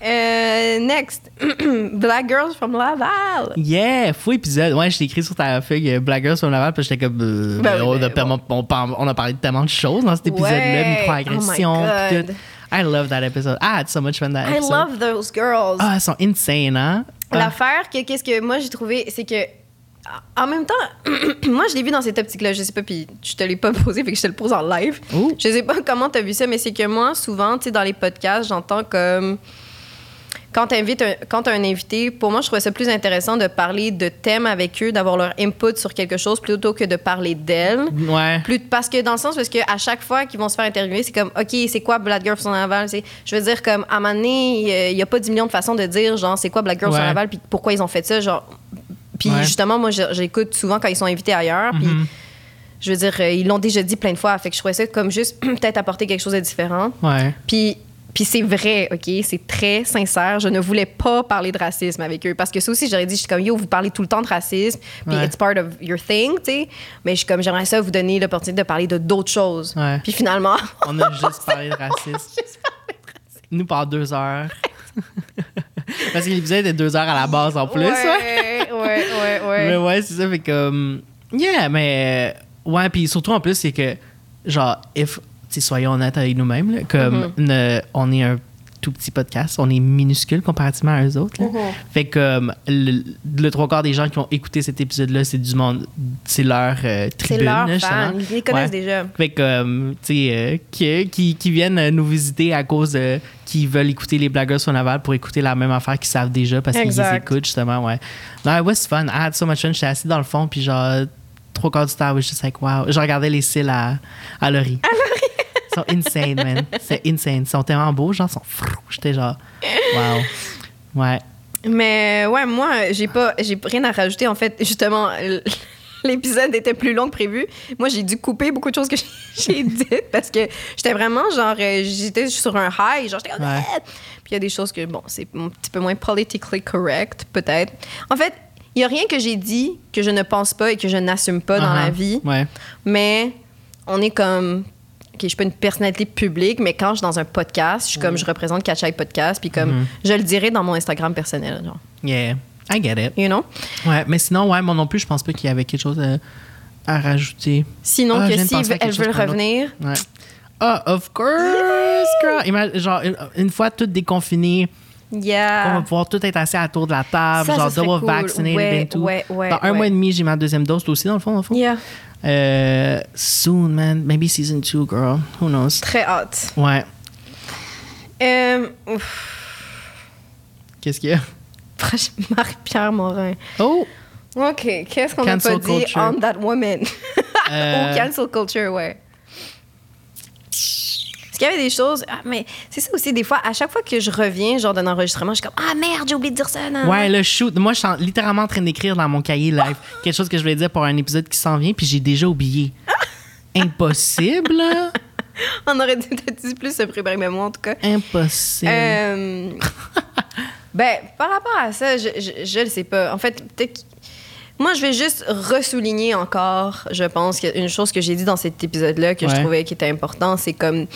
Euh, next, Black Girls from Laval. Yeah, fou épisode. Ouais, je t'ai écrit sur ta feuille euh, Black Girls sur Laval, puis j'étais comme. euh, Ben on, ben on, a parlé de tellement de choses dans cet épisode-là, Ouais. microagression, Oh tout. I love that episode. I had so much fun that I episode. love those girls. Ah, elles sont insane, hein? Ah. L'affaire, que qu'est-ce que moi j'ai trouvé, c'est que en même temps, moi je l'ai vu dans cette optique-là, je sais pas, puis je te l'ai pas posé, fait que je te le pose en live. Ouh. Je sais pas comment tu as vu ça, mais c'est que moi, souvent, tu sais, dans les podcasts, j'entends comme. Quand tu un, quand as un invité, pour moi, je trouvais ça plus intéressant de parler de thèmes avec eux, d'avoir leur input sur quelque chose plutôt que de parler d'elles. Ouais. Plus, parce que dans le sens, parce que à chaque fois qu'ils vont se faire interviewer, c'est comme, OK, c'est quoi Black Girl from Laval? Je veux dire, comme, à un moment donné, il n'y a pas 10 millions de façons de dire, genre, c'est quoi Black Girl Ouais. Laval, puis pourquoi ils ont fait ça, genre. Puis Ouais. justement, moi, j'écoute souvent quand ils sont invités ailleurs, puis Mhm. je veux dire, euh, ils l'ont déjà dit plein de fois, fait que je trouvais ça comme juste peut-être apporter quelque chose de différent. Ouais. Puis, puis c'est vrai, OK? C'est très sincère. Je ne voulais pas parler de racisme avec eux. Parce que ça aussi, j'aurais dit, je suis comme, yo, vous parlez tout le temps de racisme, puis Ouais. it's part of your thing, tu sais. Mais je suis comme, j'aimerais ça vous donner l'opportunité de parler de d'autres choses. Ouais. Puis finalement, On a juste parlé de racisme. Nous, par deux heures. Parce que l'épisode était deux heures à la base en plus. ouais, ouais. ouais, ouais. Mais ouais, c'est ça. Fait comme. Yeah, mais. Ouais, puis surtout en plus, c'est que, genre, if. Soyons honnêtes avec nous-mêmes, comme Mm-hmm. ne- on est un tout petit podcast, on est minuscule comparativement à eux autres. là. Mhm. Fait que comme le, le trois quarts des gens qui ont écouté cet épisode-là, c'est du monde, c'est leur euh, C'est tribune. leur là, fan. Ils les connaissent Ouais. déjà. Fait que, tu sais, euh, qui, qui, qui viennent nous visiter à cause de. qui veulent écouter les blagueurs sur Naval pour écouter la même affaire qu'ils savent déjà parce qu'ils les écoutent, justement, ouais. Non, it was fun. I had so much fun. J'étais assis dans le fond, puis genre, trois quarts du temps, I was just like, wow. Je regardais les cils à, à Laurie. Ils sont insane, man. C'est insane. Ils sont tellement beaux, genre, ils sont frou. J'étais genre, wow. Ouais. Mais ouais, moi, j'ai pas, j'ai rien à rajouter. En fait, justement, l'épisode était plus long que prévu. Moi, j'ai dû couper beaucoup de choses que j'ai- dites parce que j'étais vraiment genre, euh, j'étais sur un high. Genre, j'étais Ouais. Ah! Puis il y a des choses que, bon, c'est un petit peu moins politically correct, peut-être. En fait, il y a rien que j'ai dit que je ne pense pas et que je n'assume pas dans Uh-huh. la vie. Ouais. Mais on est comme. OK, je suis pas une personnalité publique, mais quand je suis dans un podcast, je suis comme, je représente Catch Podcast, puis comme, Mm-hmm. je le dirai dans mon Instagram personnel, genre. Yeah. I get it. You know? Ouais, mais sinon, ouais, moi non plus, je pense pas qu'il y avait quelque chose à, à rajouter. Sinon, Ah, que si un autre. revenir, Ouais. Ah, of course, girl. Ima- genre, une, une fois tout déconfiné, on va yeah. pouvoir tout être assis à la tour de la table, Ça, ça genre serait double cool. vaccinated Ouais, and tout. ouais, ouais, Dans un mois et demi, j'ai ma deuxième dose, aussi, dans le fond, dans le fond? Yeah. Euh, soon, man. Maybe season two, girl. Who knows? Très hâte. Ouais. Euh. Qu'est-ce qu'il y a? Marie-Pierre Morin. Oh! OK, qu'est-ce qu'on n'a pas dit culture. on that woman? Euh, Ou cancel culture, ouais. Parce qu'il y avait des choses... Ah, mais c'est ça aussi, des fois, à chaque fois que je reviens, genre d'un enregistrement, je suis comme « Ah, merde, j'ai oublié de dire ça! non. Ouais, le shoot. Moi, je suis en- littéralement en train d'écrire dans mon cahier live quelque chose que je voulais dire pour un épisode qui s'en vient, puis j'ai déjà oublié. Impossible, là. On aurait peut-être dû plus se préparer, mais moi, en tout cas. Impossible. Euh, ben, par rapport à ça, je, le sais pas. En fait, peut-être. Moi, je vais juste ressouligner encore, je pense, une chose que j'ai dit dans cet épisode-là que je trouvais qui était important, c'est comme.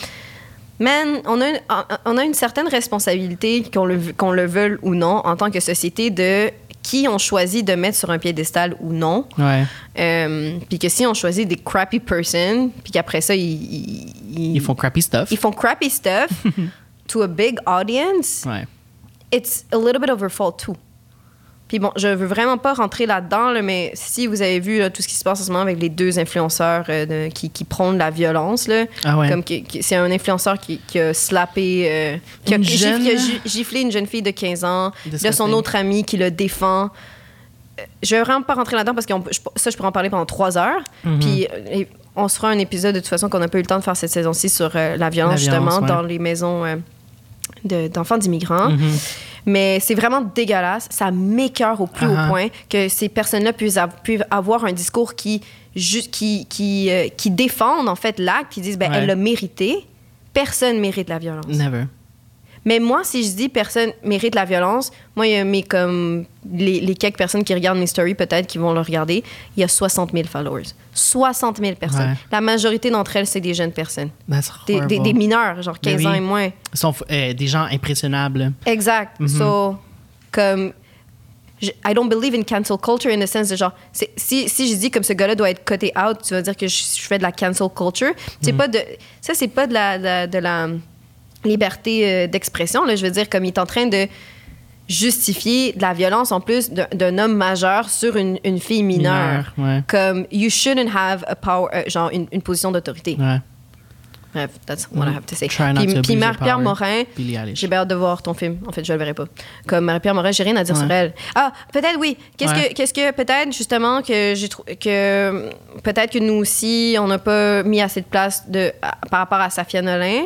Man, on a une, on a une certaine responsabilité, qu'on le, qu'on le veuille ou non, en tant que société, de qui on choisit de mettre sur un piédestal ou non. ouais. Euh, puis que si on choisit des crappy person, puis qu'après ça, ils, ils- Ils font crappy stuff. ils font crappy stuff to a big audience. Ouais. It's a little bit of her fault too. Puis bon, je veux vraiment pas rentrer là-dedans, là, mais si vous avez vu là, tout ce qui se passe en ce moment avec les deux influenceurs euh, de- qui, qui prônent la violence, là, Ah ouais. comme c'est un influenceur qui, qui a slappé, euh, qui, a, Une gif- jeune- qui a gi- giflé une jeune fille de 15 ans, de son autre ami qui le défend. Euh, Je vais vraiment pas rentrer là-dedans parce que ça, je pourrais en parler pendant trois heures. Mhm. Puis et on se fera un épisode de toute façon qu'on n'a pas eu le temps de faire cette saison-ci sur euh, la violence, La violence, justement, ouais. dans les maisons de- d'enfants d'immigrants. Mhm. Mais c'est vraiment dégueulasse. Ça m'écœure au plus haut point que ces personnes-là puissent, puissent avoir un discours qui, qui, qui, euh, qui défendent en fait l'acte, qui disent ben, Ouais. elle l'a mérité. Personne mérite la violence. Never. Mais moi, si je dis personne mérite la violence, moi, il y a mes, comme, les, les quelques personnes qui regardent mes stories, peut-être, qui vont le regarder, il y a 60 000 followers. 60 000 personnes. Ouais. La majorité d'entre elles, c'est des jeunes personnes. That's Des, des- horrible. des mineurs, genre Ben 15 ans oui. et moins. Ils sont euh, des gens impressionnables. Exact. Mhm. So, comme. je- I don't believe in cancel culture in the sense de genre. Si, si je dis comme ce gars-là doit être coté out, tu vas dire que je, je fais de la cancel culture. C'est pas de. Ça, c'est pas de la, de la, de la liberté euh, d'expression. Là. Je veux dire, comme il est en train de justifier de la violence en plus d'un- homme majeur sur une, une fille mineure. Mineur, ouais. Comme, you shouldn't have a power, euh, genre une, une position d'autorité. Ouais. Bref, that's what I have to say. Puis, puis Marie-Pierre. Morin, j'ai bien hâte de voir ton film. En fait, je le verrai pas. Comme Marie-Pierre Morin, j'ai rien à dire Ouais. sur elle. Ah, peut-être oui. Qu'est-ce Ouais. que, qu'est-ce que peut-être justement que j'ai que peut-être que nous aussi, on n'a pas mis assez de place de à- par rapport à Safia Nolin.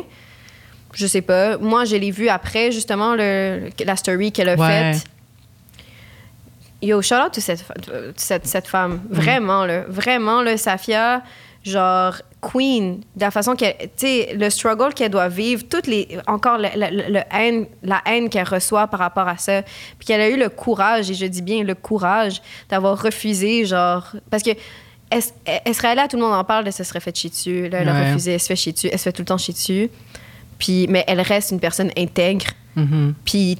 Je sais pas. Moi, je l'ai vu après justement le, la story qu'elle a Ouais. faite. Yo, shout out to cette, euh, cette, cette femme. Vraiment, là. Vraiment, là, Safia, genre, queen, de la façon qu'elle. Tu sais, le struggle qu'elle doit vivre, toutes les. Encore, le, le- le- le haine, la haine qu'elle reçoit par rapport à ça. Puis qu'elle a eu le courage, et je dis bien le courage, d'avoir refusé, genre. Parce que. Elle, elle serait là, tout le monde en parle, elle se serait fait chier dessus. Là, elle a refusé, elle se fait chier dessus, elle se fait tout le temps chier dessus. Puis, mais elle reste une personne intègre. Mhm. Puis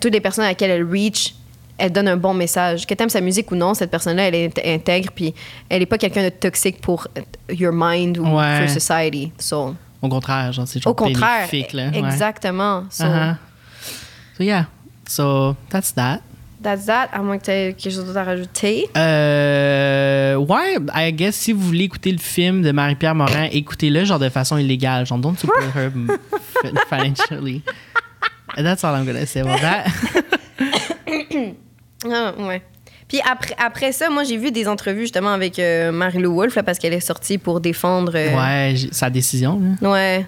toutes les personnes à laquelle elle reach, elle donne un bon message. Que t'aimes sa musique ou non, cette personne-là, elle est int- intègre. Puis elle n'est pas quelqu'un de toxique pour your mind ou Ouais. for society. So, Au contraire, genre, c'est genre au contraire, bénéfique, là. Ouais. exactement. So, Uh-huh. So, yeah. So, that's that. That's that. À moins que tu aies quelque chose d'autre à rajouter. Euh, ouais, I guess si vous voulez écouter le film de Marie-Pierre Morin, écoutez-le genre de façon illégale. Genre, don't support her financially. That's all I'm gonna say about that. Ah, ouais. Puis après, après ça, moi, j'ai vu des entrevues justement avec euh, Marie-Lou Wolfe là, parce qu'elle est sortie pour défendre. euh, Ouais, sa décision, là. Ouais.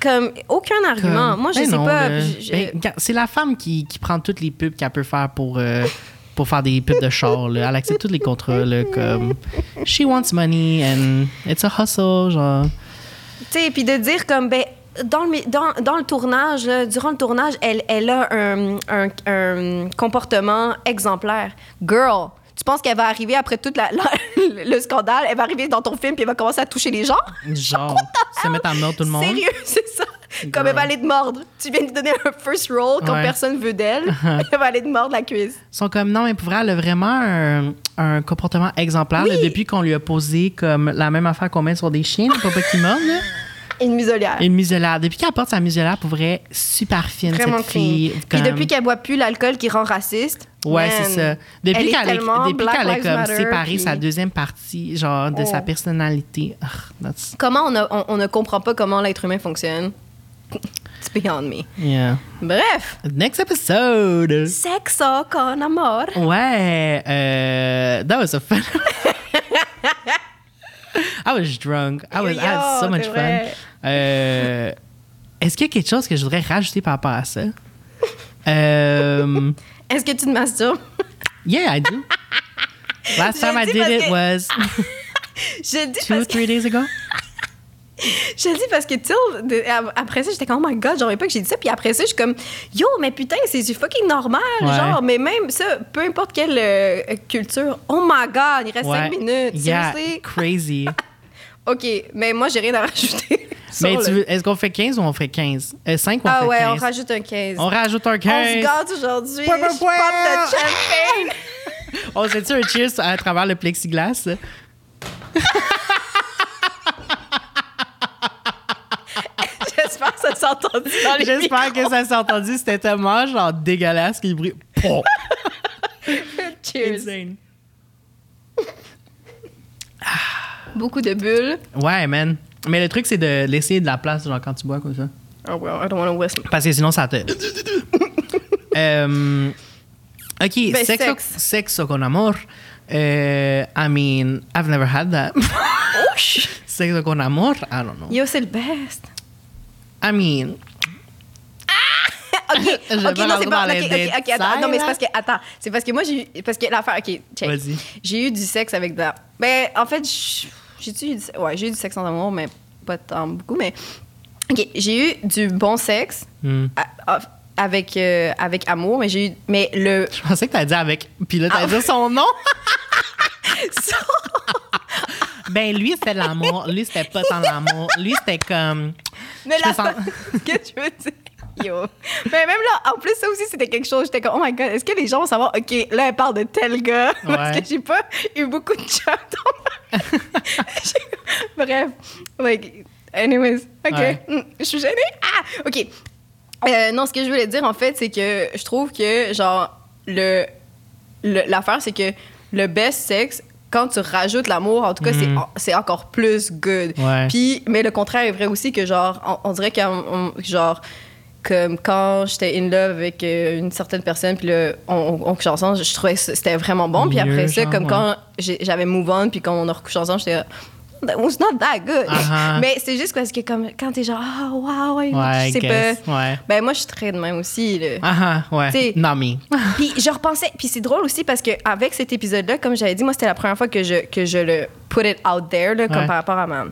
Comme aucun argument. Comme- moi, je ben sais non, pas. Ben, c'est la femme qui, qui prend toutes les pubs qu'elle peut faire pour, euh, pour faire des pubs de char. Là. Elle accepte tous les contrats. Là, comme She wants money and it's a hustle. Genre. Tu sais, puis de dire comme, ben, dans le, dans, dans le tournage, là, durant le tournage, elle, elle a un, un- un comportement exemplaire. Girl, tu penses qu'elle va arriver après tout la- la- le scandale, elle va arriver dans ton film puis elle va commencer à toucher les gens? Genre, se mettre à mordre tout le monde? Sérieux, c'est ça? Comme elle va aller te mordre. Tu viens de lui donner un first role quand Ouais. personne veut d'elle. elle va aller te mordre la cuisse. Ils sont comme non, mais pour vrai, elle a vraiment un, un comportement exemplaire là, depuis qu'on lui a posé comme la même affaire qu'on met sur des chiens pour pas qu'ils mordent. Une muselière. Une muselière. Depuis qu'elle porte sa muselière, pour vrai, super fine Vraiment cette clean. fille. Puis comme- depuis qu'elle boit plus l'alcool qui rend raciste. Ouais, c'est ça. Depuis elle est qu'elle a, tellement depuis a Lives comme Matter, séparé puis- sa deuxième partie, genre de Oh. sa personnalité. Ugh, that's- Comment on, a- on- on ne comprend pas comment l'être humain fonctionne? It's beyond me. yeah. Bref. Next episode. Sexo con amor. Ouais, euh, that was a fun. I was drunk. I was I had so Yo, much fun. Euh, Est-ce qu'il y a quelque chose que je voudrais rajouter par rapport à ça? Euh, Est-ce que tu te masturbes? yeah, I do. Last Je time I did it que- was Je dis two, parce que, three days ago. je le dis parce que, tu après ça, j'étais comme, oh my god, j'aurais pas que j'ai dit ça. Puis après ça, je suis comme, yo, mais putain, c'est du fucking normal. Ouais. Genre, mais même ça, peu importe quelle euh, culture. Oh my god, il reste Ouais. 5 minutes. Yeah, crazy. OK, mais moi, j'ai rien à rajouter. Mais tu veux- est-ce qu'on fait 15 ou on fait 15? Euh, 5 ou on Ah fait ouais, 15? on rajoute un 15. On rajoute un On 15. se gâte aujourd'hui. Pouah, pouah, Je pouah. pop de champagne. On se fait un cheers à travers le plexiglas? entendu dans les J'espère que ça s'est entendu. C'était tellement genre dégueulasse qu'il. Pow! Cheers. Insane. Beaucoup de bulles. Ouais, man. Mais le truc, c'est de laisser de la place genre quand tu bois comme ça. Oh, well, I don't want to waste Parce que sinon, ça te. Euh, ok, Ben, sexo, sexe. sexo con amor. Euh, I mean, I've never had that. sexo con amor, I don't know. Yo, c'est le best. I mean, OK, Je vais OK, pas non, c'est pas... dans OK, les OK, attends. Non, mais c'est parce que... Attends, c'est parce que moi, j'ai eu... Parce que l'affaire... OK, check. Vas-y. J'ai eu du sexe avec de la... Ben, en fait, j- j'ai-tu eu du... Ouais, j'ai eu du sexe en amour, mais pas tant beaucoup, mais... OK, j'ai eu du bon sexe hmm. à- à- avec, euh, avec amour, mais j'ai eu... Mais le... je pensais que t'allais dire avec. Puis là, t'allais Ah. dire son nom. ben, lui, c'était l'amour. Lui, c'était pas tant l'amour. Lui, c'était comme. Mais la sens- que tu veux dire? Yo. Mais même là, en plus, ça aussi, c'était quelque chose. J'étais comme, oh my god, est-ce que les gens vont savoir, OK, là, elle parle de tel gars? Parce que j'ai pas eu beaucoup de chats Bref. Like, anyways. OK. Ouais. Hmm, Je suis gênée. Ah! OK. Euh, non, ce que je voulais dire, en fait, c'est que je trouve que, genre, le. le- L'affaire, c'est que le best sex, quand tu rajoutes l'amour, en tout cas, c'est c'est encore plus good. Ouais. Puis, mais le contraire est vrai aussi que, genre, on, on dirait que, genre, comme quand j'étais in love avec euh, une certaine personne, puis là, on, on, on couche ensemble, je trouvais que c'était vraiment bon. Puis après ça, genre, comme ouais. quand j'avais move on, puis quand on a recouché ensemble, j'étais That was not that good. Ah-ha. Mais c'est juste parce que comme quand t'es genre ah wow ouais, Ouais, je sais guess. pas. Ouais. Ben moi je suis très de même aussi. là. Ah ah, ouais. T'sais- mais. Puis je repensais, puis c'est drôle aussi parce que avec cet épisode-là, comme j'avais dit, moi c'était la première fois que je que je le put it out there là, comme par rapport à ma.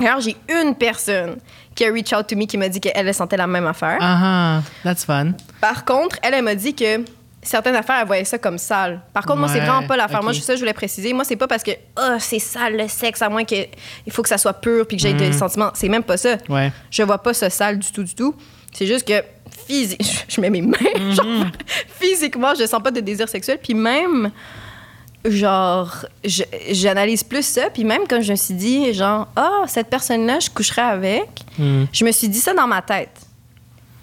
Alors j'ai une personne qui a reach out to me qui m'a dit qu'elle elle sentait la même affaire. Ah ah, that's fun. Par contre, elle, elle m'a dit que certaines affaires, elle voyait ça comme sale. Par contre, moi, c'est vraiment pas l'affaire. Moi, ok. je- ça, je voulais préciser. Moi, c'est pas parce que oh, c'est sale le sexe, à moins qu'il faut que ça soit pur puis que j'ai des sentiments. C'est même pas ça. Ouais. Je vois pas ça sale du tout, du tout. C'est juste que physiquement, je mets mes mains, genre, physiquement, je sens pas de désir sexuel. Puis même, genre, j'analyse plus ça. Puis même quand je me suis dit, genre, ah, cette personne-là, je coucherais avec, Hmm. je me suis dit ça dans ma tête.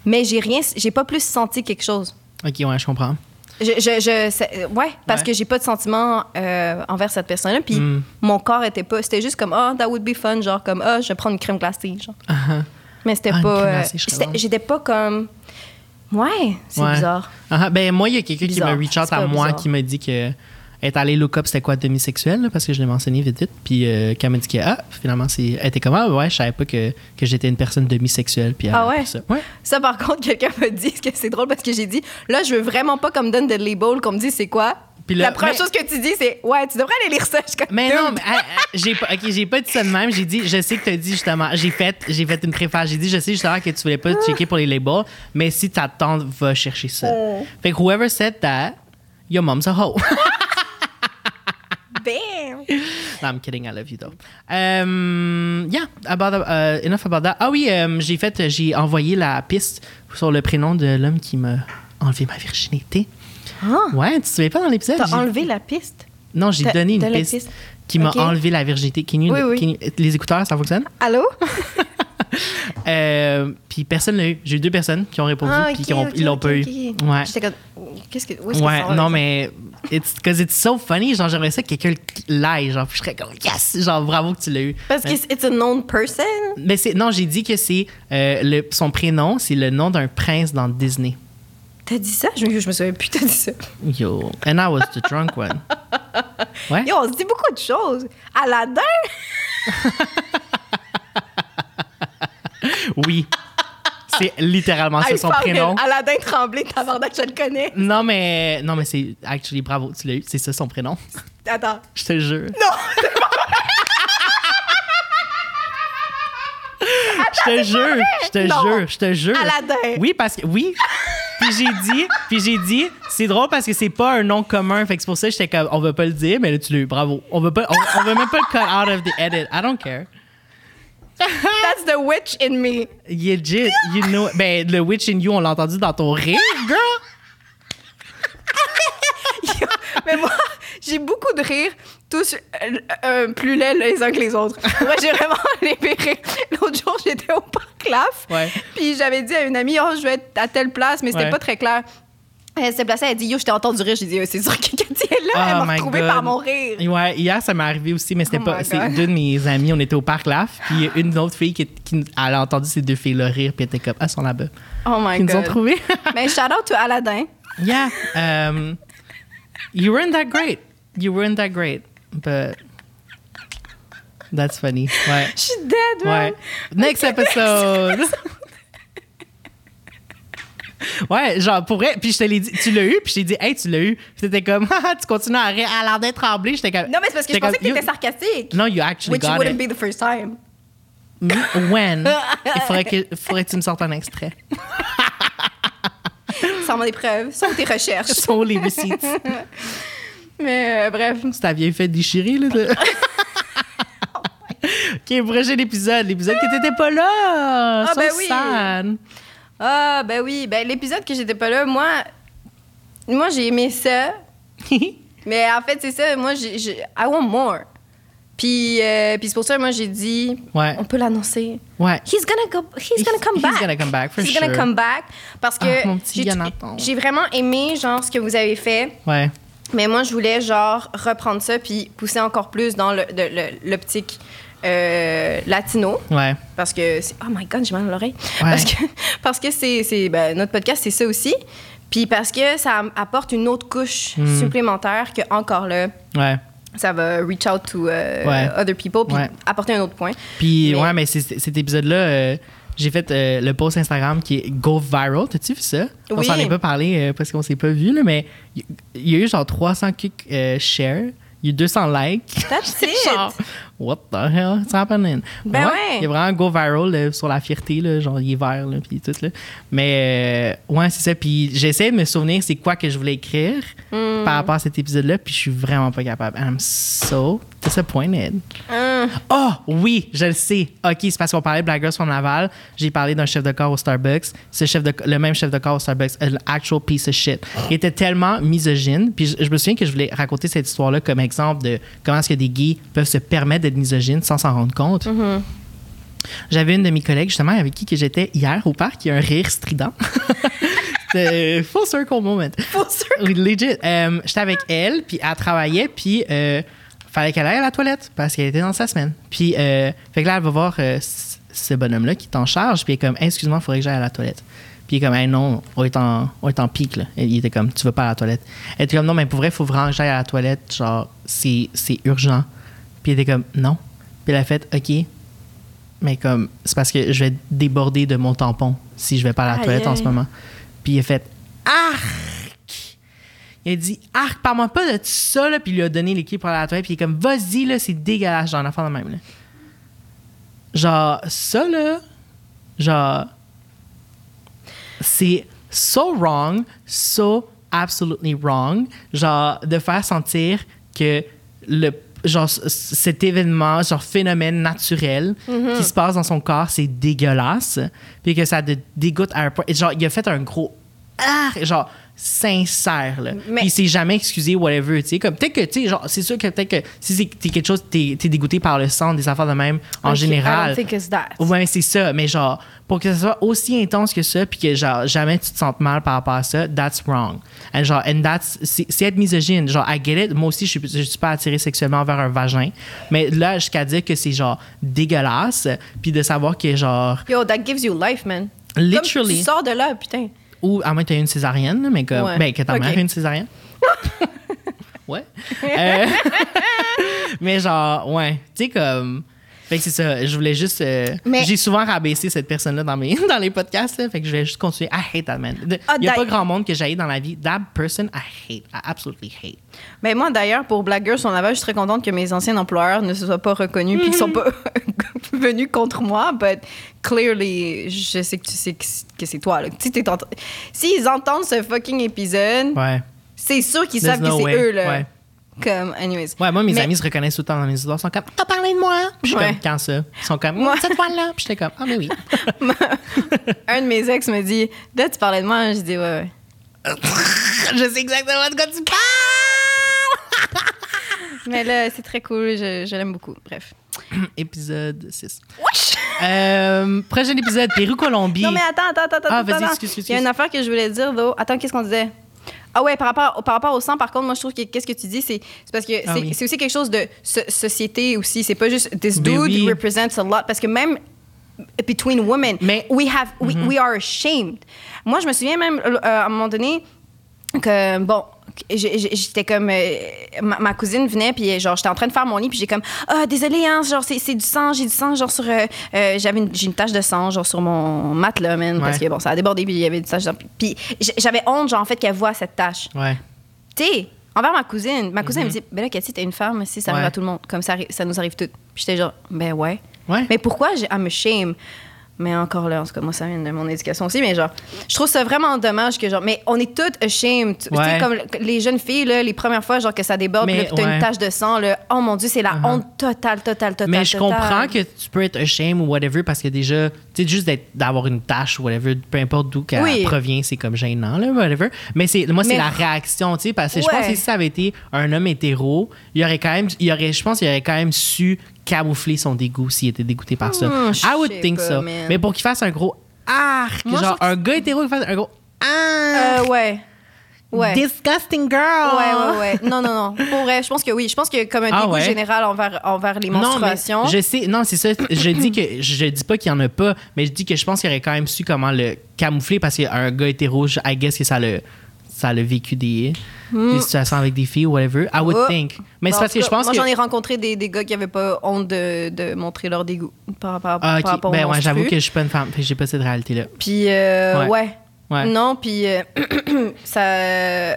Mais j'ai rien, j'ai pas plus senti quelque chose. Ok, ouais, je comprends. Je, je, ouais, parce Ouais. que j'ai pas de sentiment euh, envers cette personne-là. Puis Mm. mon corps était pas. C'était juste comme, ah, that would be fun. Genre, comme, ah, je vais prendre une crème glacée. Genre. Ah. Mais c'était Ah, pas. euh. J'étais pas comme. Ouais, c'est Ouais. bizarre. Ah, ben, moi, il y a quelqu'un qui m'a reach out à moi bizarre. qui m'a dit que est allée look up c'était quoi demi-sexuel, là, parce que je l'ai mentionné vite vite. Puis euh, qu'elle m'a dit que, ah, finalement, c'est, elle était comme, ah, ouais, je savais pas que, que j'étais une personne demi-sexuelle. Puis elle Ah ouais? Ça. Ouais. Ça, par contre, quelqu'un m'a dit que c'est drôle parce que j'ai dit, là, je veux vraiment pas qu'on me donne de label, qu'on me dise c'est quoi. Puis là, La première mais- chose que tu dis, c'est, ouais, tu devrais aller lire ça. Je Mais non, mais, ah, ah, j'ai pas, ok, j'ai pas dit ça de même. J'ai dit, je sais que t'as dit justement, j'ai fait, j'ai fait une préface. J'ai dit, je sais justement que tu voulais pas checker pour les labels, mais si t'attends, va chercher ça. Oh. Fait que whoever said that, your mom's a hoe. Bam! No, I'm kidding. I love you though. Um, yeah, about uh, enough about that. Ah oui, um, j'ai fait, j'ai envoyé la piste sur le prénom de l'homme qui m'a enlevé ma virginité. Ah, Ouais, tu te souviens pas dans l'épisode? t'as enlevé la piste? Non, j'ai donné une piste, piste? qui m'a enlevé la virginité. Can you- Oui, oui. can you- les écouteurs, ça fonctionne? Allô? Euh, puis personne l'a eu. J'ai eu deux personnes qui ont répondu Ah, puis qui ont, ils l'ont pas eu. Ouais. J'étais comme, qu'est-ce que. où est-ce que Ouais, ça non, mais it's because it's so funny. Genre, j'aimerais ça que quelqu'un l'aille. Genre, puis je serais comme, yes! Genre, bravo que tu l'as eu. Parce que c'est it's a known person? Mais c'est, non, j'ai dit que c'est euh, le, son prénom, c'est le nom d'un prince dans Disney. T'as dit ça? Je, me- je me souviens plus, t'as dit ça. Yo, and I was the drunk one. Ouais. Yo, on se dit beaucoup de choses. Aladdin? Oui. C'est littéralement Hey, son prénom. Aladdin Tremblay, tabarnak, je le connais. Non, mais non, mais c'est actually bravo, tu l'as eu. C'est ça son prénom. Attends. Je te jure. Non! Je te jure, je te jure, je te jure. Aladdin. Oui, parce que oui. Puis j'ai dit, puis j'ai dit, c'est drôle parce que c'est pas un nom commun, fait que c'est pour ça que j'étais comme, on va pas le dire, mais là tu l'as eu, bravo. On va pas, on, on va même pas le cut out of the edit. I don't care. That's the witch in me. Legit, you know, ben le witch in you, on l'a entendu dans ton rire, girl. Mais moi, j'ai beaucoup de rire tous euh, euh, plus laids les uns que les autres. Moi, j'ai vraiment les pires. L'autre jour, j'étais au parc Laf. Ouais. Puis j'avais dit à une amie, oh, je vais être à telle place, mais c'était Ouais. pas très clair. Elle s'est placée, elle a dit, yo, je t'ai entendu rire. J'ai dit, c'est sûr que Cathy est là. Oh elle m'a retrouvée God. par mon rire. Ouais, hier, ça m'est arrivé aussi, mais c'était Oh pas. C'est God. deux de mes amis, on était au parc Laf, puis une autre fille qui, qui elle a entendu ces deux filles-là rire, puis elle était comme, ah, elles sont là-bas. Oh my Ils nous ont God. trouvés. Mais shout out to Aladdin. yeah. Um, you weren't that great. You weren't that great. But that's funny. Ouais. Je suis dead, man. Ouais. Next episode. Ouais, genre, pour vrai, puis je te l'ai dit, tu l'as eu, puis je t'ai dit, hey, tu l'as eu. Puis t'étais comme, Haha, tu continues à l'air d'être tremblé. J'étais comme, Non, mais c'est parce que je pensais que comme, t'étais sarcastique. No, you actually Which got wouldn't it. be the first time. Me- When? Il faudrait que, faudrait que tu me sortes un extrait. Sans des preuves, sans tes recherches. Sur les receipts. Mais euh, bref. C'est ta vieille fête déchirée, là. de- OK, prochain épisode. L'épisode que t'étais pas là. Ah, So ben oui. Ah, ben oui. Ben, l'épisode que j'étais pas là, moi, moi j'ai aimé ça. Mais en fait, c'est ça. Moi, j'ai, j'ai- I want more. Puis, euh, puis c'est pour ça, moi, j'ai dit, Ouais. on peut l'annoncer. Ouais. He's gonna go. He's gonna come He's back. gonna come back, for He's gonna sure. come back parce que Ah, mon petit j'ai, Jonathan. j'ai vraiment aimé genre ce que vous avez fait. Ouais. Mais moi, je voulais genre reprendre ça puis pousser encore plus dans le, de- le- l'optique euh, latino. Ouais. Parce que, c'est- oh my God, j'ai mal à l'oreille. Ouais. Parce que, parce que c'est, ben, notre podcast, c'est ça aussi. Puis parce que ça apporte une autre couche Mm. supplémentaire que encore là, Ouais. ça va reach out to euh, Ouais. other people puis Ouais. apporter un autre point. Puis, Mais- ouais, mais cet épisode-là, euh, j'ai fait euh, le post Instagram qui est Go Viral. T'as-tu vu ça? On s'en est pas parlé euh, parce qu'on s'est pas vu, là, mais il y a eu genre 300 clics euh, shares. Il y a eu 200 likes. That's it. genre, what the hell? It's happening? Ben ouais. Il y a vraiment un go viral là, sur la fierté, là, genre il est vert, là, puis tout. Là. Mais euh, ouais, c'est ça. Puis j'essaie de me souvenir c'est quoi que je voulais écrire Hmm. par rapport à cet épisode-là, puis je suis vraiment pas capable. I'm so disappointed. Hum. Oh, oui, je le sais. OK, c'est parce qu'on parlait de Black Girls from Laval. J'ai parlé d'un chef de corps au Starbucks. Ce chef de, le même chef de corps au Starbucks, an actual piece of shit. Il était tellement misogyne. Puis je, je me souviens que je voulais raconter cette histoire-là comme exemple de comment est-ce que des gays peuvent se permettre d'être misogynes sans s'en rendre compte. J'avais une de mes collègues, justement, avec qui que j'étais hier au parc, qui a un rire strident. C'était full circle moment. Full circle. Legit. Euh, J'étais avec elle, puis elle travaillait, puis euh, fallait qu'elle aille à la toilette parce qu'elle était dans sa semaine. Puis, euh, fait que là, elle va voir euh, ce bonhomme-là qui est en charge, puis elle est comme, excuse-moi, il faudrait que j'aille à la toilette. Puis il est comme, Hey, non, on est en, on est en pic, là. Et il était comme, tu veux pas à la toilette. Elle était comme, non, mais pour vrai, il faut vraiment que j'aille à la toilette, genre, c'est c'est urgent. Puis il était comme, non. Puis elle a fait, OK, mais comme, c'est parce que je vais déborder de mon tampon si je vais pas à la toilette en ce moment. Puis il a fait, arc! Il a dit, arc, parle-moi pas de ça, là. Puis il lui a donné clés pour aller à la toilette. Puis il est comme, vas-y, là, c'est dégueulasse, genre, un enfant de même, là. Genre, ça, là, genre, c'est so wrong, so absolutely wrong, genre, de faire sentir que le genre cet événement genre phénomène naturel qui se passe dans son corps c'est dégueulasse puis que ça te dégoûte à un point genre il a fait un gros ah genre sincère là Mais- puis il s'est jamais excusé whatever tu sais comme peut-être que tu sais genre c'est sûr que peut-être que si c'est t'es quelque chose t'es es dégoûté par le sang des affaires de même en Ok, général I don't think it's that. Ouais, c'est ça. Mais genre, pour que ce soit aussi intense que ça, puis que genre, jamais tu te sentes mal par rapport à ça, that's wrong. And genre, and that's, c'est c'est être misogyne. Genre, I get it. Moi aussi, je suis, je suis pas attirée sexuellement vers un vagin. Mais là, jusqu'à dire que c'est genre dégueulasse, puis de savoir que genre, Yo, that gives you life, man. Literally. Comme tu sors de là, putain. Ou à moins que tu aies une césarienne, mais comme, Ouais. ben, que ta mère ait une césarienne. ouais. Euh, mais genre, ouais. Tu sais, comme. Fait que c'est ça. Je voulais juste. euh, Mais- J'ai souvent rabaissé cette personne-là dans, mes, dans les podcasts. Là, fait que je voulais juste continuer. I hate that man. Il Ah, n'y a pas grand monde que j'aille dans la vie. That person, I hate. I absolutely hate. Mais moi, d'ailleurs, pour Black Girls on avait, je suis très contente que mes anciens employeurs ne se soient pas reconnus puis qu'ils sont pas venus contre moi. But clearly, je sais que tu sais que c'est- toi. Là. Si S'ils entendent ce fucking épisode, Ouais. c'est sûr qu'ils savent que c'est eux. Là. Ouais. Comme, anyways. Ouais, moi, mes Mais- amis se reconnaissent tout le temps dans mes histoires. Ils sont comme, t'as parlé de moi? Puis je suis Ouais. comme, quand ça? Ils sont comme, Moi- cette fois-là? Puis j'étais comme, ah, mais oui. Un de mes ex me dit Là, tu parlais de moi? Je dis Ouais, ouais. je sais exactement de quoi tu parles! Mais là, c'est très cool. Je, je l'aime beaucoup. Bref. épisode 6. Euh, prochain épisode, Pérou-Colombie. Non, mais attends, attends, attends. Ah, attends, vas-y, excuse, Il y a une affaire que je voulais dire, though. Attends, qu'est-ce qu'on disait? Ah ouais, par rapport, par rapport au sang, par contre, moi, je trouve que qu'est-ce que tu dis, c'est parce que Ah c'est oui. c'est aussi quelque chose de so- société aussi. C'est pas juste this Ben dude oui. represents a lot. Parce que même between women, Mais- we have, we, Mhm. we are ashamed. Moi, je me souviens même, euh, à un moment donné, que, bon, j'étais comme euh, ma, ma cousine venait puis genre j'étais en train de faire mon lit puis j'ai comme ah désolé hein genre c'est c'est du sang j'ai du sang genre sur euh, euh, j'avais une, j'ai une tache de sang genre sur mon matelas man parce que bon ça a débordé puis il y avait une tache de sang puis j'avais honte genre en fait qu'elle voit cette tache. Ouais. tu sais envers ma cousine ma cousine elle me dit ben là Cathy t'es une femme si ça arrive à tout le monde comme ça ça nous arrive toutes puis j'étais genre ben ouais. Ouais. mais pourquoi j'ai I'm shame mais encore là, en tout cas, moi, ça vient de mon éducation aussi, mais genre, je trouve ça vraiment dommage que, genre, mais on est toutes ashamed. Tu sais, Ouais. comme les jeunes filles, là, les premières fois, genre, que ça déborde, Mais, là, t'as ouais. une tache de sang, là, oh mon Dieu, c'est la Uh-huh. honte totale, totale, totale. Mais je totale. comprends que tu peux être ashamed ou whatever parce que déjà, tu sais, juste d'être- d'avoir une tâche ou whatever, peu importe d'où qu'elle Oui. provient, c'est comme gênant, là, whatever. Mais c'est, moi, c'est la réaction, tu sais, parce que je Ouais. pense que si ça avait été un homme hétéro, il aurait quand même, il aurait, je pense qu'il aurait quand même su camoufler son dégoût s'il était dégoûté par ça. Je I would think pas, so. man. Mais pour qu'il fasse un gros arc, Moi, genre un gars hétéro qui fasse un gros ah, Euh, ouais. Ouais. disgusting girl. Ouais, ouais, ouais. Non, non, non. Pour vrai, je pense que oui. Je pense que comme un Ah dégoût ouais? général envers, envers les Non, mais menstruations. je sais, non, c'est ça. Je dis que je dis pas qu'il y en a pas, mais je dis que je pense qu'il aurait quand même su comment le camoufler parce qu'un gars hétéro, je- I guess que ça le ça l'a vécu des, des situations avec des filles ou whatever. I would Hmm. Oh. think. Mais c'est parce que je pense moi, que. j'en ai rencontré des, des gars qui avaient pas honte de, de montrer leur dégoût par, rapport Ah, ok. par rapport Ben ouais, j'avoue que je suis pas une femme, j'ai pas cette réalité-là. Puis, euh, Ouais. ouais. Ouais. Non, puis euh, ça.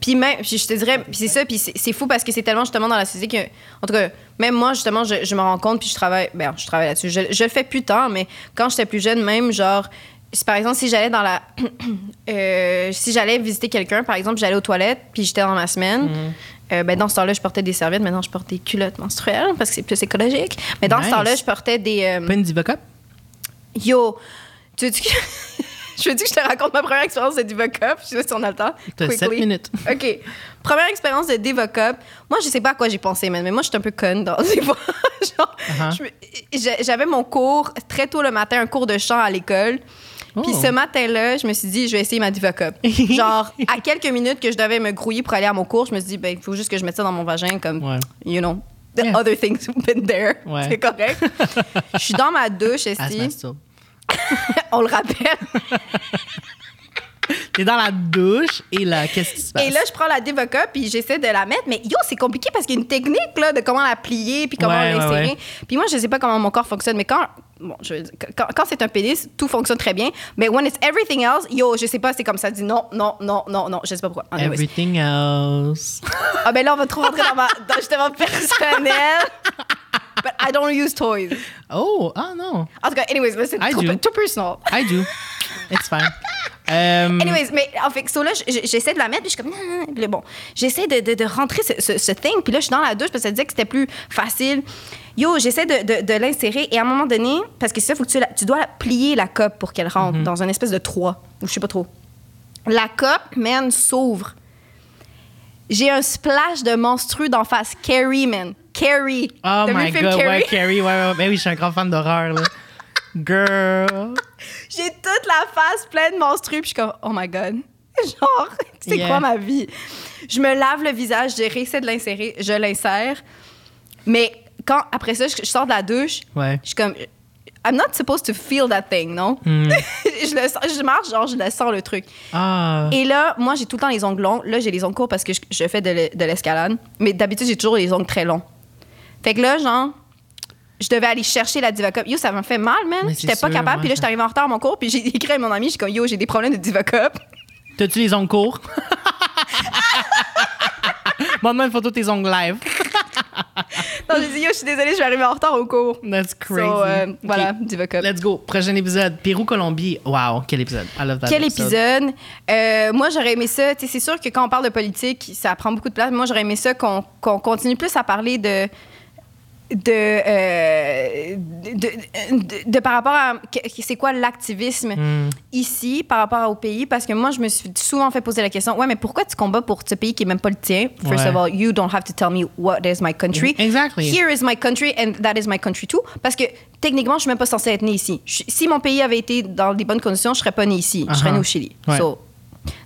Puis même, puis je te dirais, puis c'est ça, puis c'est c'est fou parce que c'est tellement justement dans la société que, en tout cas, même moi justement, je, je me rends compte, puis je travaille, ben, je travaille là-dessus. Je, je le fais plus tard, mais quand j'étais plus jeune, même genre, par exemple, si j'allais dans la, euh, si j'allais visiter quelqu'un, par exemple, j'allais aux toilettes, puis j'étais dans ma semaine. euh, ben, dans ce temps-là, je portais des serviettes. Maintenant, je porte des culottes menstruelles parce que c'est plus écologique. Mais dans Nice. ce temps-là, je portais des. euh, Pas une diva cup? Yo, tu veux que je veux dire que je te raconte ma première expérience de Diva Cup? Je sais pas si on a le temps. T'as Quickly. 7 minutes. OK. Première expérience de Diva Cup. Moi, je sais pas à quoi j'ai pensé, mais moi, je suis un peu conne dans des fois. Genre, Uh-huh. j'avais mon cours très tôt le matin, un cours de chant à l'école. Puis Oh. ce matin-là, je me suis dit, je vais essayer ma Diva Cup. Genre, à quelques minutes que je devais me grouiller pour aller à mon cours, je me suis dit, ben, il faut juste que je mette ça dans mon vagin, comme, Ouais. you know, the Yeah. other things have been there. Ouais. C'est correct. Je suis dans ma douche, masturbe. On le rappelle. T'es dans la douche et là, qu'est-ce qui se passe? Et là, je prends la Diva Cup puis j'essaie de la mettre. Mais yo, c'est compliqué parce qu'il y a une technique là, de comment la plier puis comment Ouais, ouais, l'insérer. ouais. Puis moi, je sais pas comment mon corps fonctionne, mais quand. Bon, je, quand, quand c'est un pénis, tout fonctionne très bien. Mais when it's everything else, yo, je sais pas, c'est comme ça. Dit non, non, non, non, non. Je sais pas pourquoi. Anyways. Everything else. Ah, ben là, on va trop rentrer dans ma. dans justement personnel. But I don't use toys. Oh, ah non. En tout cas, anyways, c'est I trop, do. too personal. I do. It's fine. Euh, Anyways, mais en fait, so là, j'essaie de la mettre, puis je suis comme, non, non, non. Bon, j'essaie de, de, de rentrer ce, ce, ce thing, puis là, je suis dans la douche, parce que ça disait que c'était plus facile. Yo, j'essaie de, de, de l'insérer, et à un moment donné, parce que ça, faut que tu, la- tu dois plier la cope pour qu'elle rentre dans une espèce de 3, ou je sais pas trop. La cope, man, s'ouvre. J'ai un splash de menstru d'en face. Carrie, man. Carrie. Oh my le film god, ouais, Carrie? Carrie, ouais, ouais. Ben oui, je suis un grand fan d'horreur, là. Girl. J'ai toute la face pleine de menstrues, puis je suis comme, oh my god. Genre, c'est Yeah. quoi ma vie? Je me lave le visage, réussi de l'insérer, je l'insère. Mais quand, après ça, je, je sors de la douche, Ouais. je suis comme, I'm not supposed to feel that thing, non? Hmm. je, le sens, je marche, genre, je le sens le truc. Ah. Et là, moi, j'ai tout le temps les ongles longs. Là, j'ai les ongles courts parce que je, je fais de l'e- de l'escalade. Mais d'habitude, j'ai toujours les ongles très longs. Fait que là, genre, je devais aller chercher la Divacop. Yo, ça m'a fait mal, man. J'étais pas sûr, capable. ouais, Puis là, j'étais arrivée en retard à mon cours. Puis j'ai écrit à mon ami, j'ai comme, yo, j'ai des problèmes de Divacop. T'as-tu les ongles courts? Montre-moi une photo de tes ongles live. non, j'ai dit, yo, je suis désolée, je vais arriver en retard au cours. That's crazy. So, euh, Ok. voilà, Divacop. Let's go. Prochain épisode. Pérou-Colombie. Wow, quel épisode. I love that Quel episode. épisode? Euh, moi, j'aurais aimé ça. Tu sais, c'est sûr que quand on parle de politique, ça prend beaucoup de place. Moi, j'aurais aimé ça qu'on qu'on continue plus à parler de de, euh, de, de- de par rapport à c'est quoi l'activisme Hmm. ici par rapport au pays? Parce que moi je me suis souvent fait poser la question ouais mais pourquoi tu combats pour ce pays qui est même pas le tien? First Ouais. of all you don't have to tell me what is my country Exactly. here is my country and that is my country too parce que techniquement je suis même pas censée être née ici Je- si mon pays avait été dans des bonnes conditions je serais pas née ici je serais Uh-huh. née au Chili Ouais. so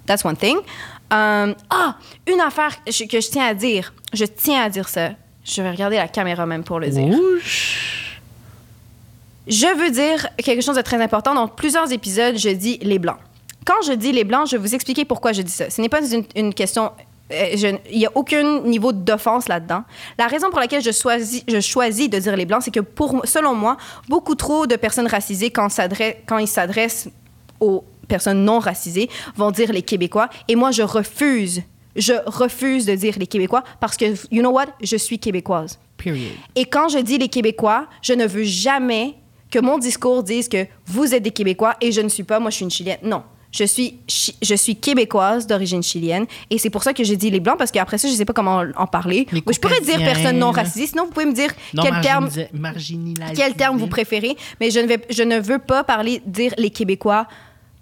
that's one thing Um, ah une affaire que je tiens à dire je tiens à dire ça je vais regarder la caméra même pour le dire je veux dire quelque chose de très important. Dans plusieurs épisodes, je dis les blancs. Quand je dis les blancs, je vais vous expliquer pourquoi je dis ça. Ce n'est pas une, une question. euh, Il n'y a aucun niveau d'offense là-dedans. La raison pour laquelle je choisis, je choisis de dire les blancs, c'est que pour, selon moi, beaucoup trop de personnes racisées, quand, quand ils s'adressent aux personnes non racisées, vont dire les Québécois. Et moi, je refuse, je refuse de dire les Québécois parce que, you know what, je suis québécoise. Period. Et quand je dis les Québécois, je ne veux jamais que mon discours dise que vous êtes des Québécois et je ne suis pas, moi je suis une Chilienne. Non. Je suis, je suis québécoise d'origine chilienne et c'est pour ça que j'ai dit les blancs parce qu'après ça je sais pas comment en parler. Les je pourrais dire personne non racisée sinon vous pouvez me dire Non, quel terme quel terme vous préférez mais je ne vais je ne veux pas parler dire les Québécois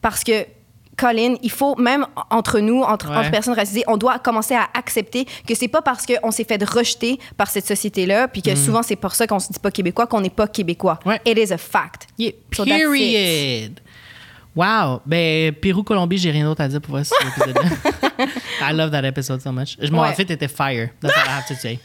parce que Colin, il faut même entre nous, entre, Ouais. entre personnes racisées, on doit commencer à accepter que c'est pas parce qu'on s'est fait rejeter par cette société-là, puis que souvent c'est pour ça qu'on se dit pas québécois, qu'on n'est pas québécois. Mm. Ouais. It is a fact. Yeah, So period. Wow. Ben, Pérou-Colombie, j'ai rien d'autre à dire pour voir cet épisode-là. I love that episode so much. Je m'en Ouais. fait, t'étais fire. That's all I have to say.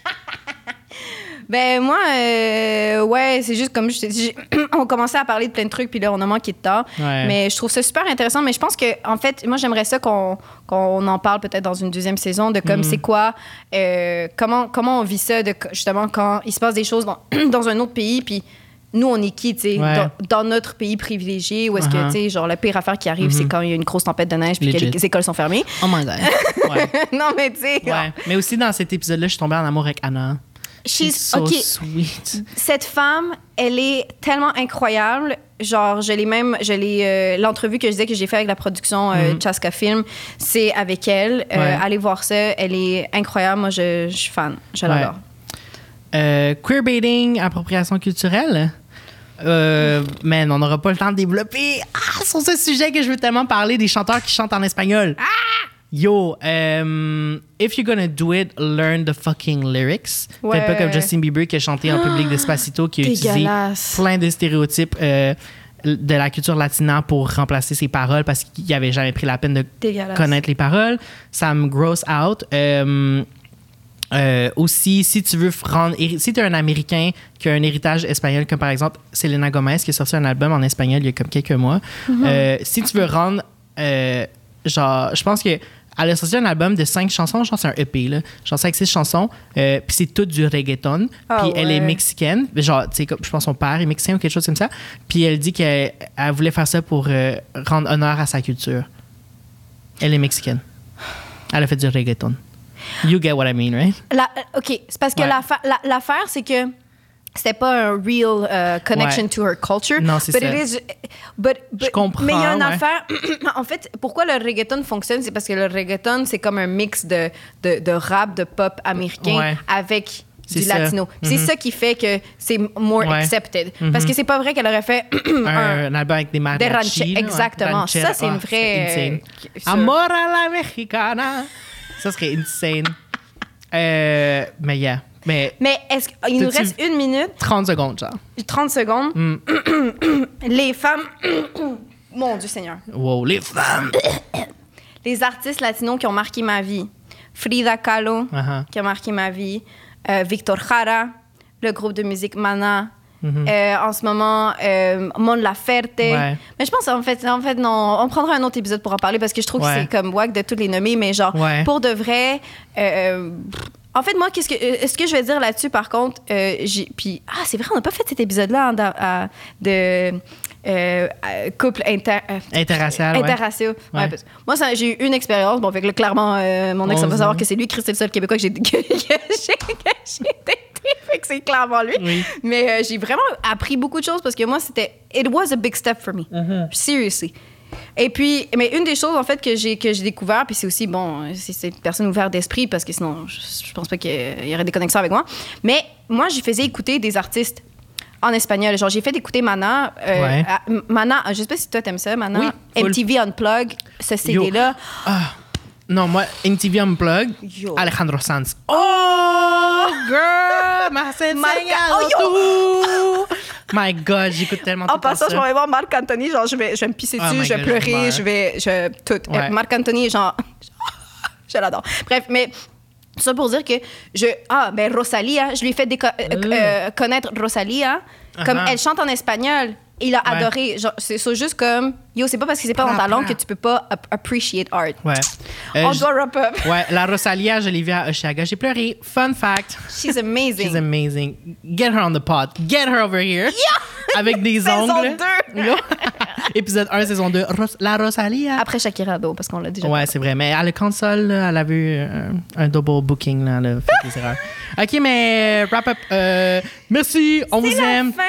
Ben moi, euh, ouais, c'est juste comme je te dis, on commençait à parler de plein de trucs, puis là on a manqué de temps. Ouais. Mais je trouve ça super intéressant. Mais je pense que en fait, moi j'aimerais ça qu'on qu'on en parle peut-être dans une deuxième saison de Mm. comme c'est quoi, euh, comment comment on vit ça, de justement quand il se passe des choses dans, dans un autre pays, puis nous on est qui, tu sais, Ouais. dans, dans notre pays privilégié, où est-ce que Uh-huh. tu sais, genre la pire affaire qui arrive, c'est quand il y a une grosse tempête de neige puis que les écoles sont fermées. Oh my God. Ouais. non mais tu sais, ouais. Mais aussi, dans cet épisode-là, je suis tombée en amour avec Anna. She's so sweet. Cette femme, elle est tellement incroyable. Genre, je l'ai même, je l'ai, euh, l'entrevue que je disais que j'ai fait avec la production euh, Chaska Film, c'est avec elle. Euh, Mhm. Ouais. Allez voir ça. Elle est incroyable. Moi, je, je suis fan. Je Ouais. l'adore. Euh, queerbaiting, appropriation culturelle. Euh, man, on n'aura pas le temps de développer. Ah, sur ce sujet que je veux tellement parler des chanteurs qui chantent en espagnol. Ah! Yo, euh, if you're gonna do it, learn the fucking lyrics. Ouais. Faites pas comme Justin Bieber qui a chanté en public Despacito, qui a utilisé plein de stéréotypes euh, de la culture latina pour remplacer ses paroles parce qu'il avait jamais pris la peine de connaître les paroles. Ça me gross out. Euh, euh, aussi, si tu veux rendre. Si tu es un Américain qui a un héritage espagnol, comme par exemple Selena Gomez, qui a sorti un album en espagnol il y a comme quelques mois, Mm-hmm. euh, si tu veux rendre. euh, genre, je pense que. Elle a sorti un album de cinq chansons, je pense que c'est un EP, là. Genre cinq, six chansons. euh, puis c'est tout du reggaeton. Ah puis elle est mexicaine. Genre, tu sais, je pense son père est mexicain ou quelque chose comme ça. Puis elle dit qu'elle elle voulait faire ça pour euh, rendre honneur à sa culture. Elle est mexicaine. Elle a fait du reggaeton. You get what I mean, right? La- euh, OK, c'est parce que Ouais. l'affa- la- l'affaire, c'est que c'était pas un real euh, connection Ouais. to her culture. Non, c'est But ça. it is- but- but- comprends, Mais il y a une ouais. affaire. en fait, pourquoi le reggaeton fonctionne, c'est parce que le reggaeton, c'est comme un mix de, de, de rap, de pop américain Ouais. avec du ça. latino. C'est Mhm. ça qui fait que c'est more accepted. Mhm. Parce que c'est pas vrai qu'elle aurait fait un, un, album avec des des mariachis. Exactement. Ça, c'est une vraie. euh, Amor a la mexicana. Ça serait insane. Euh, mais yeah. Mais Mais est-ce qu'il nous reste une minute, 30 secondes, genre. 30 secondes. Mm. Les femmes. Mon Dieu Seigneur. Wow, les femmes. Les artistes latinos qui ont marqué ma vie. Frida Kahlo, Uh-huh. qui a marqué ma vie. Euh, Victor Jara, le groupe de musique Mana. Mhm. Euh, en ce moment, euh, Mon Laferte. Ouais. Mais je pense, en fait, en fait, non, on prendra un autre épisode pour en parler parce que je trouve Ouais. que c'est comme wack de tous les nommer, mais genre, Ouais. pour de vrai. euh, en fait, moi, qu'est-ce que, euh, ce que je vais dire là-dessus, par contre, euh, j'ai. Puis, ah, c'est vrai, on n'a pas fait cet épisode-là hein, dans- à- de euh, à- couple inter. euh, Interracial, ouais. Interracial. Ouais, Ouais. parce- moi, ça- j'ai eu une expérience. Bon, fait que là, clairement, euh, mon ex, On va savoir que c'est lui, Chris, c'est le seul Québécois que j'ai que, que j'ai que j'ai daté. Fait que c'est clairement lui. Oui. Mais euh, j'ai vraiment appris beaucoup de choses parce que moi, c'était. It was a big step for me. Mm-hmm. Seriously. Et puis, mais une des choses, en fait, que j'ai, que j'ai découvert, puis c'est aussi, bon, c'est, c'est une personne ouverte d'esprit parce que sinon, je, je pense pas qu'il y aurait des connexions avec moi. Mais moi, j'y faisais écouter des artistes en espagnol. Genre, j'ai fait écouter Mana. euh, Ouais. à- Mana, je sais pas si toi t'aimes ça, Mana. Oui. MTV Unplug, ce CD-là. Ah. Non, moi, MTV Unplugged, Yo. Alejandro Sanz. Oh, girl, me has enseñado Oh, tú. My God, j'écoute tellement En passant, je vais voir Marc Anthony, genre, je vais, je vais me pisser Oh dessus, je vais je pleurer, je vais. Je, tout. Ouais. Euh, Marc Anthony, genre. je l'adore. Bref, mais. Ça pour dire que je. Ah, ben Rosalia, je lui ai fait déco- euh, euh, connaître Rosalia. Comme Uh-huh. elle chante en espagnol. Il a Ouais. adoré. Genre, c'est c'est juste comme. Yo, c'est pas parce que c'est pas dans ta langue que tu peux pas ap- appreciate art. Ouais. Euh, On j- doit wrap up. Ouais, la Rosalia, je l'ai vue à Oshiaga. J'ai pleuré. Fun fact. She's amazing. She's amazing. Get her on the pod. Get her over here. Avec des Saison ongles. deux. Yo. Épisode 1, saison 2. Ros- la Rosalia. Après Shakira Do, parce qu'on l'a déjà Ouais, c'est vrai. Mais à la console, là, elle a vu un, un double booking. Là, elle a fait des erreurs. OK, mais wrap up. Euh, merci. On vous C'est la aime. fin.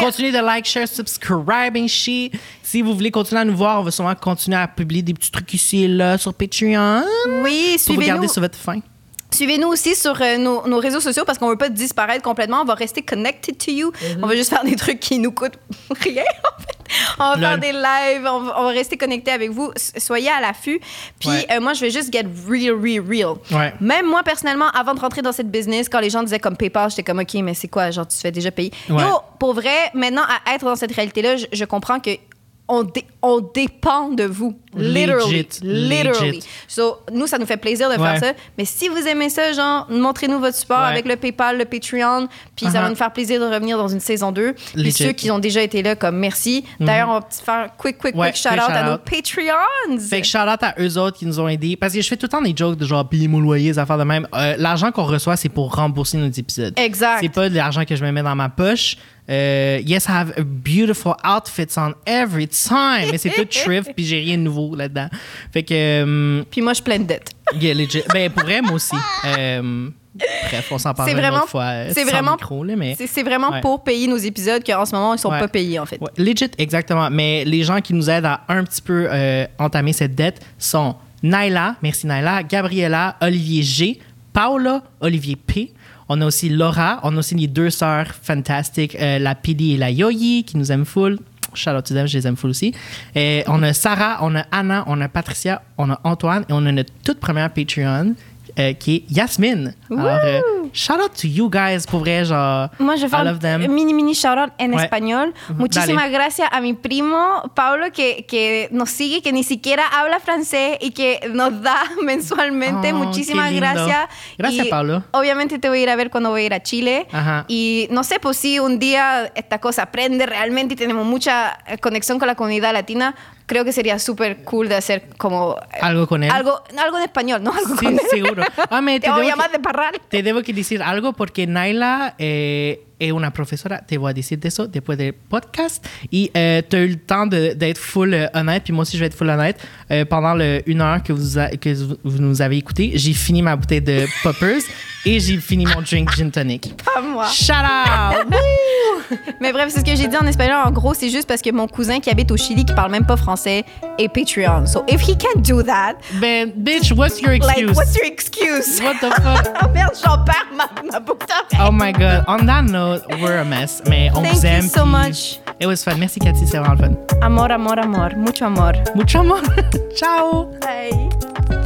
Continuez de like, share, subscribe and shit. Si vous voulez continuer à nous voir, on va sûrement continuer à publier des petits trucs ici et là sur Patreon. Oui, Pour vous garder suivez-nous. sur votre fin. Suivez-nous aussi sur euh, nos, nos réseaux sociaux parce qu'on veut pas disparaître complètement. On va rester connected to you. Mm-hmm. On va juste faire des trucs qui nous coûtent rien, en fait. On va Lol. faire des lives. On va, on va rester connecté avec vous. Soyez à l'affût. Puis Ouais. euh, moi, je vais juste get real, real, real. Ouais. Même moi, personnellement, avant de rentrer dans cette business, quand les gens disaient comme PayPal, j'étais comme, OK, mais c'est quoi? Genre, tu te fais déjà payer. Ouais. Yo, pour vrai, maintenant, à être dans cette réalité-là, je, je comprends que on, dé- on dépend de vous. Literally. Legit, Literally. legit. So, nous, ça nous fait plaisir de Ouais. faire ça. Mais si vous aimez ça, genre, montrez-nous votre support Ouais. avec le PayPal, le Patreon. Puis ça va Uh-huh. nous faire plaisir de revenir dans une saison 2. Puis ceux qui ont déjà été là, comme merci. D'ailleurs, on va faire un quick, quick, Ouais, quick shout-out à nos shout-out. Patreons. Fait que shout out à eux autres qui nous ont aidés. Parce que je fais tout le temps des jokes de genre payer mon loyer, des affaires de même. Euh, l'argent qu'on reçoit, c'est pour rembourser nos épisodes. Exact. C'est pas de l'argent que je me mets dans ma poche. Euh, yes, I have a beautiful outfits on every time. Mais c'est tout thrift, puis j'ai rien de nouveau là-dedans. Fait que, euh, Puis moi, je suis pleine de dettes. yeah, legit. Ben, pour vrai, moi aussi. Euh, bref, on s'en une vraiment- autre fois. euh, c'est vraiment- micro, là, mais... C'est- vraiment Ouais. pour payer nos épisodes qu'en ce moment, ils sont Ouais. pas payés, en fait. Ouais, legit, exactement. Mais les gens qui nous aident à un petit peu entamer cette dette sont Naila, merci Naila, Gabriella, Olivier G, Paula, Olivier P. On a aussi Laura, on a aussi les deux sœurs fantastiques, euh, la Pili et la Yoyi, qui nous aiment full. Out to them, je les aime full aussi. Et on a Sarah, on a Anna, on a Patricia, on a Antoine et on a notre toute première Patreon euh, qui est Yasmine. Euh, shout out to you guys, pour vrai, genre, Moi, je un mini, mini shout-out en Ouais. español. Ujú, Muchísimas dale. gracias a mi primo Pablo que, que nos sigue, que ni siquiera habla francés y que nos da mensualmente. Oh, Muchísimas gracias. Gracias, Y Pablo. Obviamente te voy a ir a ver cuando voy a ir a Chile. Ajá. Y no sé, pues si un día esta cosa aprende realmente y tenemos mucha conexión con la comunidad latina, creo que sería súper cool de hacer como... eh, Algo con él. Algo, algo en español, ¿no? Algo Sí, con él. seguro. Ah, me- Te te voy a llamar que- de Parral. Te debo que decir algo porque Naila eh, est una professora. Te a decir de eso después del podcast. Et euh, tu as eu le temps d'être full euh, honnête, puis moi aussi je vais être full honnête. Euh, pendant le une heure que vous, a- que vous nous avez écouté, j'ai fini ma bouteille de poppers et j'ai fini mon drink gin tonic. Pas moi. Shout out! Mais bref, c'est ce que j'ai dit en espagnol. En gros, c'est juste parce que mon cousin qui habite au Chili, qui parle même pas français, est Patreon. So if he can't do that, Ben, bitch, what's your like, excuse? what's your excuse? What the fuck? oh merde, j'en perds ma, ma boucle d'oreille. Oh my god. On that note, we're a mess. Mais on Thank vous you so much. It was fun. Merci Cathy, c'est vraiment le fun. Amor, amor, amor. Mucho amor. Mucho amor. Ciao! Bye.